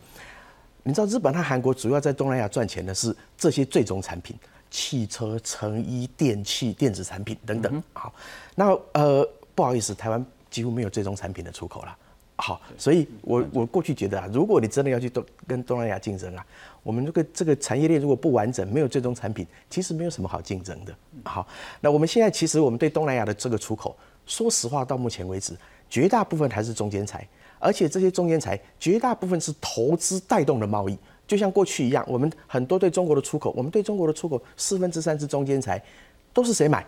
你知道日本和韩国主要在东南亚赚钱的是这些最终产品，汽车、成衣、电器、电子产品等等。好，那呃不好意思，台湾几乎没有最终产品的出口了。好，所以我我过去觉得啊，如果你真的要去东跟东南亚竞争啊，我们这个这个产业链如果不完整，没有最终产品，其实没有什么好竞争的。好，那我们现在其实我们对东南亚的这个出口，说实话到目前为止，绝大部分还是中间材。而且这些中间材绝大部分是投资带动的贸易，就像过去一样，我们很多对中国的出口，我们对中国的出口四分之三是中间材，都是谁买？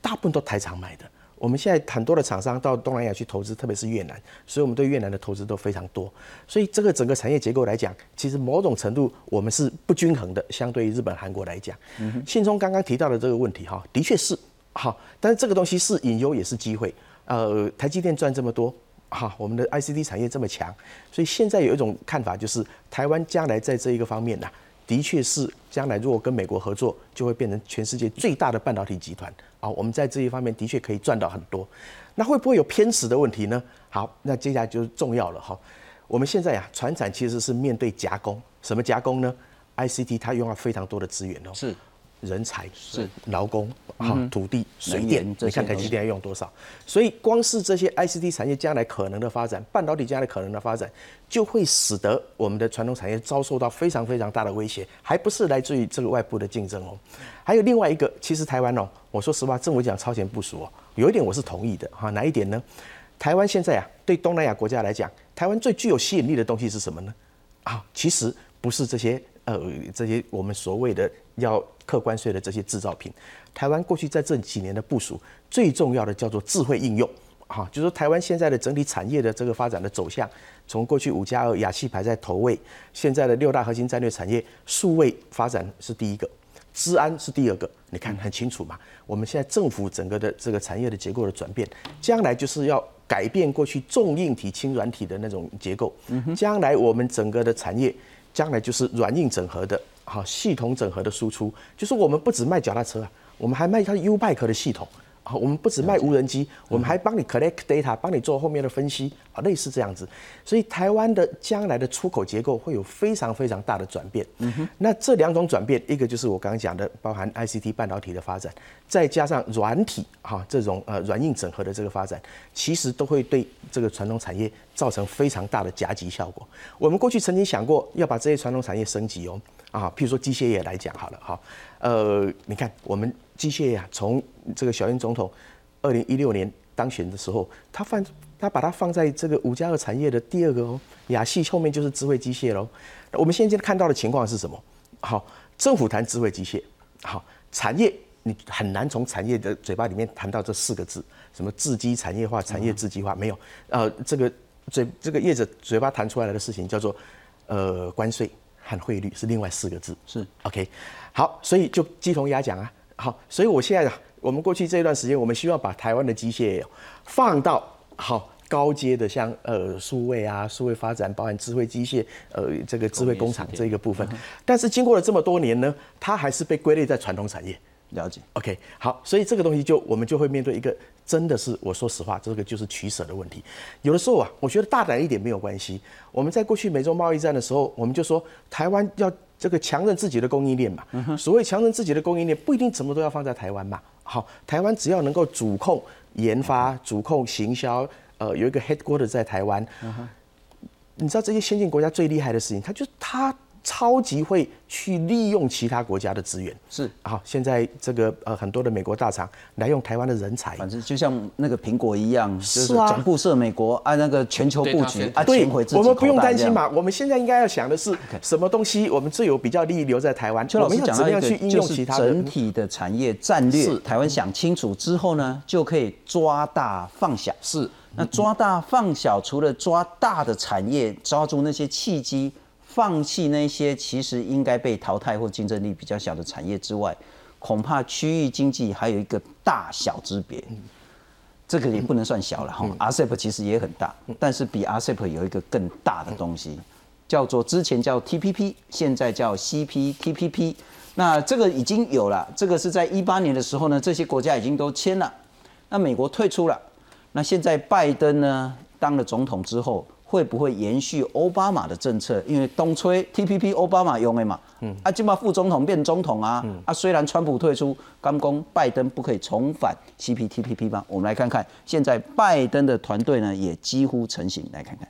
大部分都台厂买的。我们现在很多的厂商到东南亚去投资，特别是越南，所以我们对越南的投资都非常多。所以这个整个产业结构来讲，其实某种程度我们是不均衡的，相对于日本、韩国来讲。信聪刚刚提到的这个问题，哈，的确是好，但是这个东西是隐忧也是机会。呃，台积电赚这么多。哈，我们的 ICT 产业这么强，所以现在有一种看法，就是台湾将来在这一个方面呢，的确是将来如果跟美国合作，就会变成全世界最大的半导体集团啊。我们在这一方面的确可以赚到很多。那会不会有偏食的问题呢？好，那接下来就是重要了哈。我们现在啊，船产其实是面对夹攻，什么夹攻呢？ICT 它用了非常多的资源哦。是。人才是劳工，哈，土地、水电，你看台积电要用多少？所以光是这些 ICT 产业将来可能的发展，半导体将来可能的发展，就会使得我们的传统产业遭受到非常非常大的威胁，还不是来自于这个外部的竞争哦。还有另外一个，其实台湾哦，我说实话，政府讲超前部署哦，有一点我是同意的哈。哪一点呢？台湾现在啊，对东南亚国家来讲，台湾最具有吸引力的东西是什么呢？啊，其实不是这些。呃，这些我们所谓的要客关税的这些制造品，台湾过去在这几年的部署，最重要的叫做智慧应用，哈，就是说台湾现在的整体产业的这个发展的走向，从过去五加二亚气排在头位，现在的六大核心战略产业，数位发展是第一个，治安是第二个，你看很清楚嘛？我们现在政府整个的这个产业的结构的转变，将来就是要改变过去重硬体轻软体的那种结构，将来我们整个的产业。将来就是软硬整合的，好系统整合的输出，就是我们不只卖脚踏车啊，我们还卖它 U bike 的系统。好，我们不只卖无人机，我们还帮你 collect data，帮你做后面的分析啊，类似这样子。所以台湾的将来的出口结构会有非常非常大的转变。嗯哼。那这两种转变，一个就是我刚刚讲的，包含 ICT 半导体的发展，再加上软体哈这种呃软硬整合的这个发展，其实都会对这个传统产业造成非常大的夹击效果。我们过去曾经想过要把这些传统产业升级哦，啊，譬如说机械业来讲好了哈，呃，你看我们。机械业啊，从这个小英总统二零一六年当选的时候，他放他把它放在这个五加二产业的第二个哦，亚系后面就是智慧机械喽。我们现在看到的情况是什么？好，政府谈智慧机械，好，产业你很难从产业的嘴巴里面谈到这四个字，什么制机产业化、产业制机化没有？呃，这个嘴这个业者嘴巴谈出来的事情叫做呃关税和汇率是另外四个字，是 OK。好，所以就鸡同鸭讲啊。好，所以我现在我们过去这一段时间，我们希望把台湾的机械放到好高阶的，像呃数位啊、数位发展，包含智慧机械，呃这个智慧工厂这一个部分。但是经过了这么多年呢，它还是被归类在传统产业。了解，OK，好，所以这个东西就我们就会面对一个真的是我说实话，这个就是取舍的问题。有的时候啊，我觉得大胆一点没有关系。我们在过去美洲贸易战的时候，我们就说台湾要。这个强韧自己的供应链嘛，所谓强韧自己的供应链，不一定什么都要放在台湾嘛。好，台湾只要能够主控研发、主控行销，呃，有一个 headquarter 在台湾。你知道这些先进国家最厉害的事情，他就他。超级会去利用其他国家的资源，是好。现在这个呃很多的美国大厂来用台湾的人才，反正就像那个苹果一样，是总部设美国，按那个全球布局啊，对，我们不用担心嘛。我们现在应该要想的是，什么东西我们最有比较利益留在台湾？邱老师讲到一个，就是整体的产业战略，台湾想清楚之后呢，就可以抓大放小。是，那抓大放小，除了抓大的产业，抓住那些契机。放弃那些其实应该被淘汰或竞争力比较小的产业之外，恐怕区域经济还有一个大小之别。这个也不能算小了哈。RCEP 其实也很大，但是比 RCEP 有一个更大的东西，叫做之前叫 TPP，现在叫 CPTPP。那这个已经有了，这个是在一八年的时候呢，这些国家已经都签了。那美国退出了，那现在拜登呢当了总统之后。会不会延续奥巴马的政策？因为东吹 TPP 奥巴马用的嘛，嗯，啊，今嘛副总统变总统啊，嗯啊，虽然川普退出，刚公拜登不可以重返 CPTPP 吗？我们来看看，现在拜登的团队呢也几乎成型，来看看。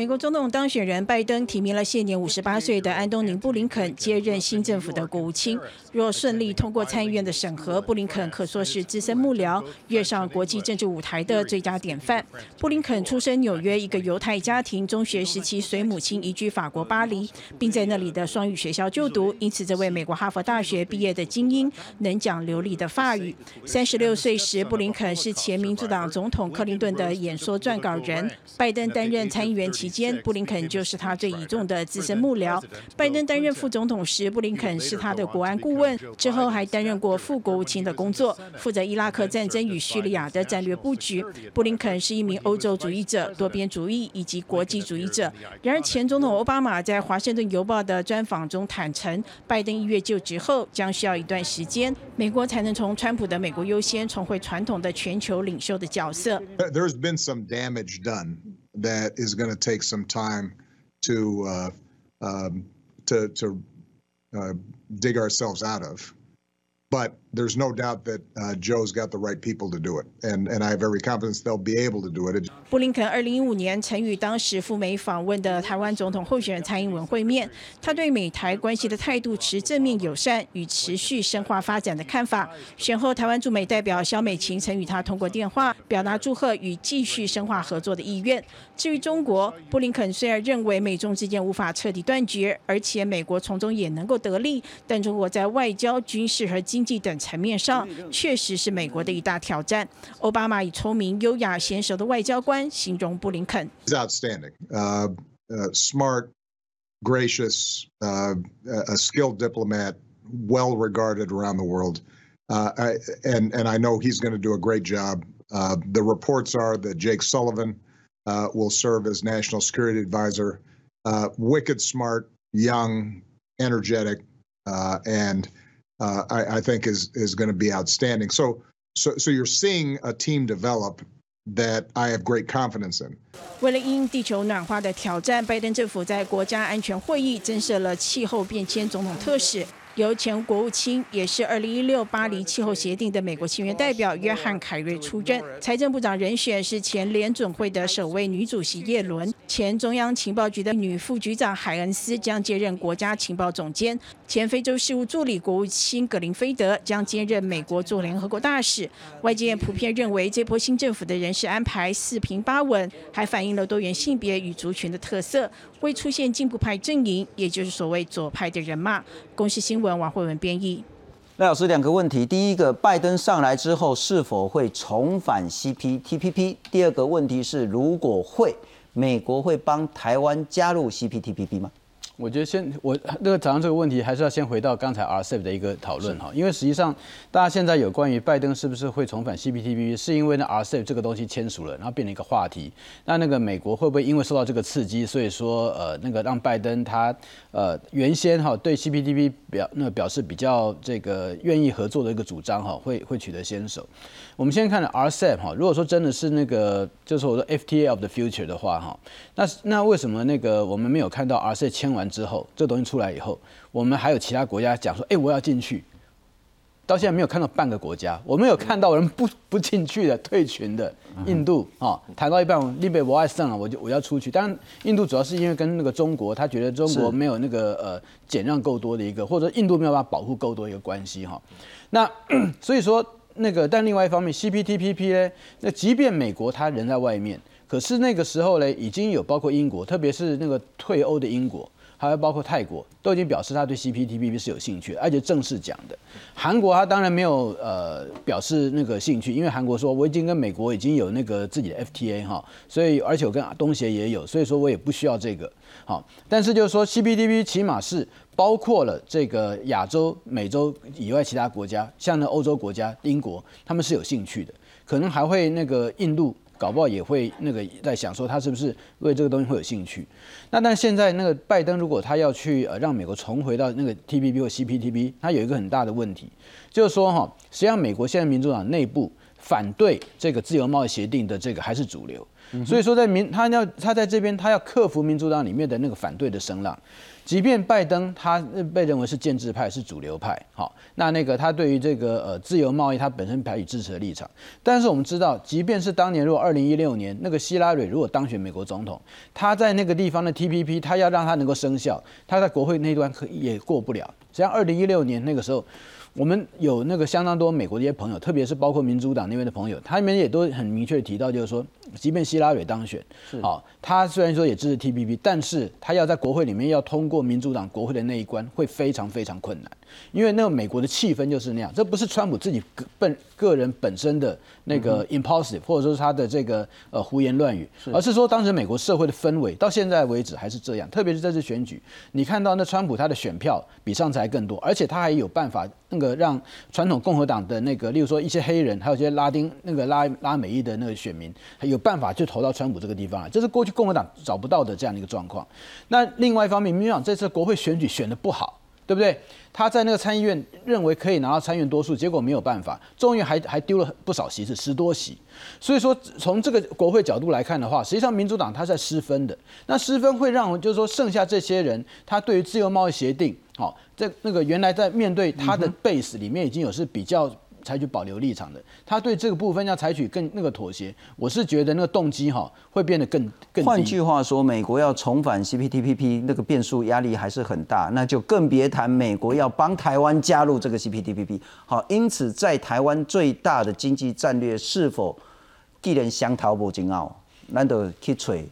美国总统当选人拜登提名了现年五十八岁的安东尼·布林肯接任新政府的国务卿。若顺利通过参议院的审核，布林肯可说是资深幕僚跃上国际政治舞台的最佳典范。布林肯出生纽约一个犹太家庭，中学时期随母亲移居法国巴黎，并在那里的双语学校就读，因此这位美国哈佛大学毕业的精英能讲流利的法语。三十六岁时，布林肯是前民主党总统克林顿的演说撰稿人。拜登担任参议员。期间，布林肯就是他最倚重的资深幕僚。拜登担任副总统时，布林肯是他的国安顾问，之后还担任过副国务卿的工作，负责伊拉克战争与叙利亚的战略布局。布林肯是一名欧洲主义者、多边主义以及国际主义者。然而，前总统奥巴马在《华盛顿邮报》的专访中坦诚，拜登一月就职后将需要一段时间，美国才能从川普的美国优先重回传统的全球领袖的角色。There's been some damage done. That is going to take some time to uh, um, to to uh, dig ourselves out of. But there's no doubt that Joe's got the right people to do it, and and I have every confidence they'll be able to do it. 布林肯二零一五年曾与当时赴美访问的台湾总统候选人蔡英文会面，他对美台关系的态度持正面友善与持续深化发展的看法。选后，台湾驻美代表肖美琴曾与他通过电话，表达祝贺与继续深化合作的意愿。至于中国，布林肯虽然认为美中之间无法彻底断绝，而且美国从中也能够得利，但中国在外交、军事和经济等层面上确实是美国的一大挑战。奥巴马以聪明、优雅、娴熟的外交官形容布林肯。He's outstanding, uh, uh, smart, gracious, uh, a skilled diplomat, well regarded around the world. Uh, I, and and I know he's going to do a great job. Uh, the reports are that Jake Sullivan uh, will serve as national security advisor. Uh, wicked smart, young, energetic, uh, and uh, I, I, think is is going to be outstanding. So so so you're seeing a team develop that I have great confidence in. 为了应地球暖化的挑战，拜登政府在国家安全会议增设了气候变迁总统特使。由前国务卿，也是2016巴黎气候协定的美国亲约代表约翰·凯瑞出任。财政部长人选是前联准会的首位女主席叶伦。前中央情报局的女副局长海恩斯将接任国家情报总监。前非洲事务助理国务卿格林菲德将兼任美国驻联合国大使。外界普遍认为，这波新政府的人事安排四平八稳，还反映了多元性别与族群的特色，会出现进步派阵营，也就是所谓左派的人马。公司新闻王慧文编译。赖老师，两个问题：第一个，拜登上来之后是否会重返 CPTPP？第二个问题是，如果会，美国会帮台湾加入 CPTPP 吗？我觉得先我那个早上这个问题还是要先回到刚才 RCEP 的一个讨论哈，因为实际上大家现在有关于拜登是不是会重返 CPTPP，是因为呢 RCEP 这个东西签署了，然后变成一个话题。那那个美国会不会因为受到这个刺激，所以说呃那个让拜登他呃原先哈对 CPTPP 表那表示比较这个愿意合作的一个主张哈，会会取得先手。我们先看的 RCEP 哈，如果说真的是那个就是我说 FTA of the future 的话哈，那那为什么那个我们没有看到 RCEP 签完？之后，这东西出来以后，我们还有其他国家讲说，哎，我要进去。到现在没有看到半个国家，我们有看到人不不进去的退群的，印度啊，谈到一半，利贝我爱上了，我就我要出去。当然，印度主要是因为跟那个中国，他觉得中国没有那个呃减让够多的一个，或者印度没有办法保护够多一个关系哈。那 所以说那个，但另外一方面，CPTPP 呢，那即便美国他人在外面，可是那个时候呢，已经有包括英国，特别是那个退欧的英国。还有包括泰国都已经表示他对 CPTPP 是有兴趣，而且正式讲的。韩国他当然没有呃表示那个兴趣，因为韩国说我已经跟美国已经有那个自己的 FTA 哈，所以而且我跟东协也有，所以说我也不需要这个好。但是就是说 CPTPP 起码是包括了这个亚洲、美洲以外其他国家，像那欧洲国家、英国，他们是有兴趣的，可能还会那个印度。搞不好也会那个在想说他是不是为这个东西会有兴趣？那但现在那个拜登如果他要去呃让美国重回到那个 TPP 或 CPTP，他有一个很大的问题，就是说哈，实际上美国现在民主党内部反对这个自由贸易协定的这个还是主流。所以说，在民他要他在这边，他要克服民主党里面的那个反对的声浪。即便拜登他被认为是建制派，是主流派，好，那那个他对于这个呃自由贸易，他本身排以支持的立场。但是我们知道，即便是当年如果二零一六年那个希拉蕊如果当选美国总统，他在那个地方的 TPP，他要让他能够生效，他在国会那端可也过不了。实际上，二零一六年那个时候。我们有那个相当多美国的一些朋友，特别是包括民主党那边的朋友，他们也都很明确提到，就是说，即便希拉蕊当选，好，他虽然说也支持 TPP，但是他要在国会里面要通过民主党国会的那一关，会非常非常困难，因为那个美国的气氛就是那样，这不是川普自己个本个人本身的那个 impulsive，或者说是他的这个呃胡言乱语，而是说当时美国社会的氛围到现在为止还是这样，特别是这次选举，你看到那川普他的选票比上次还更多，而且他还有办法。那个让传统共和党的那个，例如说一些黑人，还有一些拉丁那个拉拉美裔的那个选民，有办法就投到川普这个地方来，这是过去共和党找不到的这样的一个状况。那另外一方面，民主党这次国会选举选的不好。对不对？他在那个参议院认为可以拿到参议院多数，结果没有办法，众议院还还丢了不少席次，十多席。所以说，从这个国会角度来看的话，实际上民主党他在失分的。那失分会让就是说剩下这些人，他对于自由贸易协定，好，在那个原来在面对他的 base 里面已经有是比较。采取保留立场的，他对这个部分要采取更那个妥协，我是觉得那个动机哈会变得更更。换句话说，美国要重返 CPTPP 那个变数压力还是很大，那就更别谈美国要帮台湾加入这个 CPTPP。好，因此在台湾最大的经济战略是否既然想逃不进澳，难得去吹。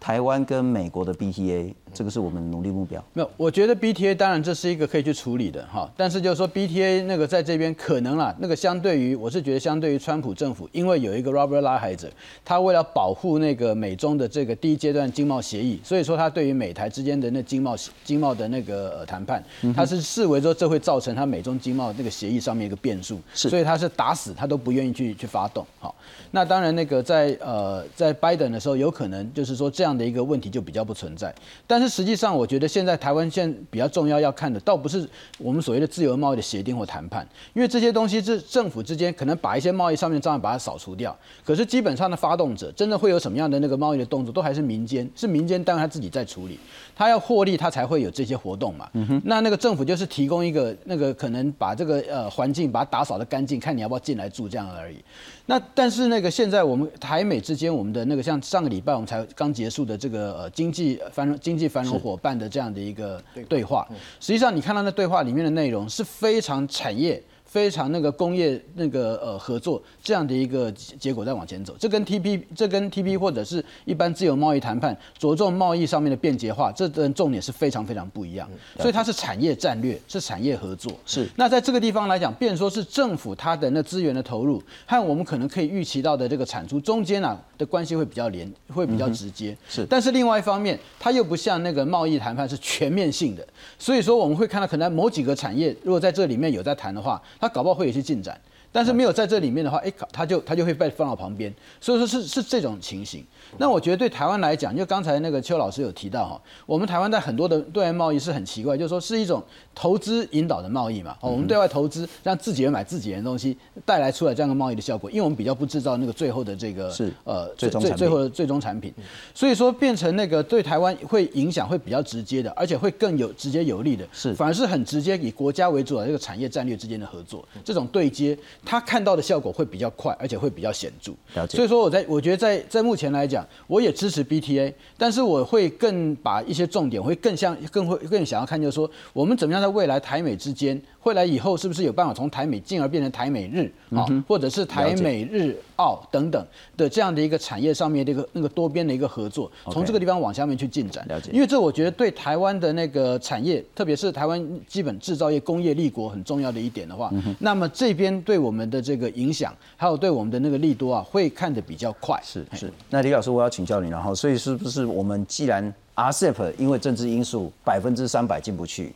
台湾跟美国的 BTA，这个是我们努力目标。没有，我觉得 BTA 当然这是一个可以去处理的哈，但是就是说 BTA 那个在这边可能啦，那个相对于我是觉得相对于川普政府，因为有一个 Robert Lighthizer，他为了保护那个美中的这个第一阶段经贸协议，所以说他对于美台之间的那经贸经贸的那个谈判，他是视为说这会造成他美中经贸那个协议上面一个变数，所以他是打死他都不愿意去去发动。好，那当然那个在呃在拜登的时候，有可能就是说。这样的一个问题就比较不存在，但是实际上，我觉得现在台湾现在比较重要要看的，倒不是我们所谓的自由贸易的协定或谈判，因为这些东西是政府之间可能把一些贸易上面障碍把它扫除掉，可是基本上的发动者，真的会有什么样的那个贸易的动作，都还是民间，是民间单位他自己在处理，他要获利，他才会有这些活动嘛。那那个政府就是提供一个那个可能把这个呃环境把它打扫的干净，看你要不要进来住这样而已。那但是那个现在我们台美之间，我们的那个像上个礼拜我们才刚结束的这个呃经济繁荣经济繁荣伙伴的这样的一个对话，实际上你看到那对话里面的内容是非常产业。非常那个工业那个呃合作这样的一个结果在往前走，这跟 T P 这跟 T P 或者是一般自由贸易谈判着重贸易上面的便捷化，这的重点是非常非常不一样。所以它是产业战略，是产业合作。是。那在这个地方来讲，变说是政府它的那资源的投入和我们可能可以预期到的这个产出中间呢的关系会比较连，会比较直接。是。但是另外一方面，它又不像那个贸易谈判是全面性的，所以说我们会看到可能某几个产业如果在这里面有在谈的话。他搞不好会有些进展，但是没有在这里面的话，哎，他就他就会被放到旁边，所以说是是这种情形。那我觉得对台湾来讲，就刚才那个邱老师有提到哈，我们台湾在很多的对外贸易是很奇怪，就是说是一种投资引导的贸易嘛。哦，我们对外投资，让自己人买自己人的东西，带来出来这样的贸易的效果。因为我们比较不制造那个最后的这个是呃最最最后的最终产品，所以说变成那个对台湾会影响会比较直接的，而且会更有直接有利的，是反而是很直接以国家为主的这个产业战略之间的合作，这种对接，他看到的效果会比较快，而且会比较显著。了解。所以说我在我觉得在在目前来讲，我也支持。BTA，但是我会更把一些重点，会更像，更会更想要看，就是说，我们怎么样在未来台美之间。未来以后是不是有办法从台美进而变成台美日啊，或者是台美日澳等等的这样的一个产业上面的一个那个多边的一个合作，从这个地方往下面去进展。了解，因为这我觉得对台湾的那个产业，特别是台湾基本制造业工业立国很重要的一点的话，那么这边对我们的这个影响，还有对我们的那个利多啊，会看得比较快。是是。那李老师，我要请教你，然后所以是不是我们既然 RCEP 因为政治因素百分之三百进不去？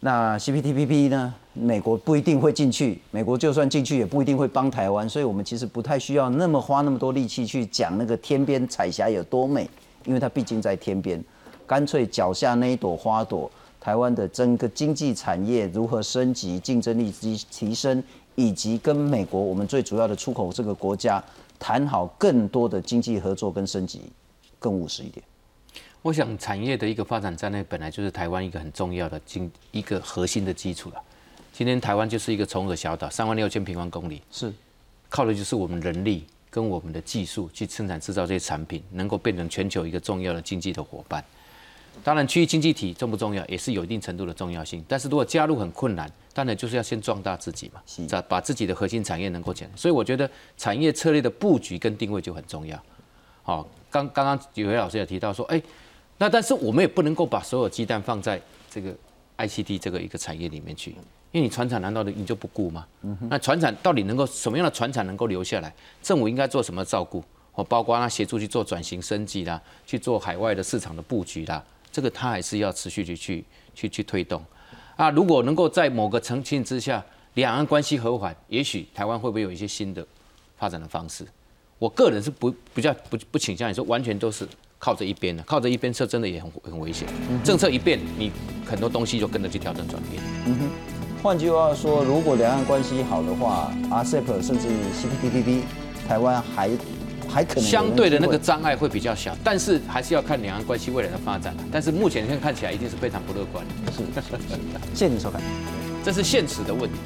那 CPTPP 呢？美国不一定会进去，美国就算进去也不一定会帮台湾，所以我们其实不太需要那么花那么多力气去讲那个天边彩霞有多美，因为它毕竟在天边，干脆脚下那一朵花朵，台湾的整个经济产业如何升级、竞争力提提升，以及跟美国我们最主要的出口这个国家谈好更多的经济合作跟升级，更务实一点。我想产业的一个发展战略本来就是台湾一个很重要的经一个核心的基础了。今天台湾就是一个崇尔小岛，三万六千平方公里，是靠的就是我们人力跟我们的技术去生产制造这些产品，能够变成全球一个重要的经济的伙伴。当然，区域经济体重不重要，也是有一定程度的重要性。但是如果加入很困难，当然就是要先壮大自己嘛，把把自己的核心产业能够建。所以我觉得产业策略的布局跟定位就很重要。好，刚刚刚有位老师也提到说，哎，那但是我们也不能够把所有鸡蛋放在这个 ICT 这个一个产业里面去，因为你船厂难道你就不顾吗？那船厂到底能够什么样的船厂能够留下来？政府应该做什么照顾？或包括他协助去做转型升级啦，去做海外的市场的布局啦。这个他还是要持续去去去去推动啊！如果能够在某个层情之下，两岸关系和缓，也许台湾会不会有一些新的发展的方式？我个人是不比较不不倾向于说完全都是靠着一边的，靠着一边车真的也很很危险。政策一变，你很多东西就跟着去调整转变。嗯哼。换句话说，如果两岸关系好的话，RCEP 甚至 CPTPP，台湾还。还可能相对的那个障碍会比较小，但是还是要看两岸关系未来的发展。但是目前看看起来一定是非常不乐观。是，谢谢您收看，这是现实的问题。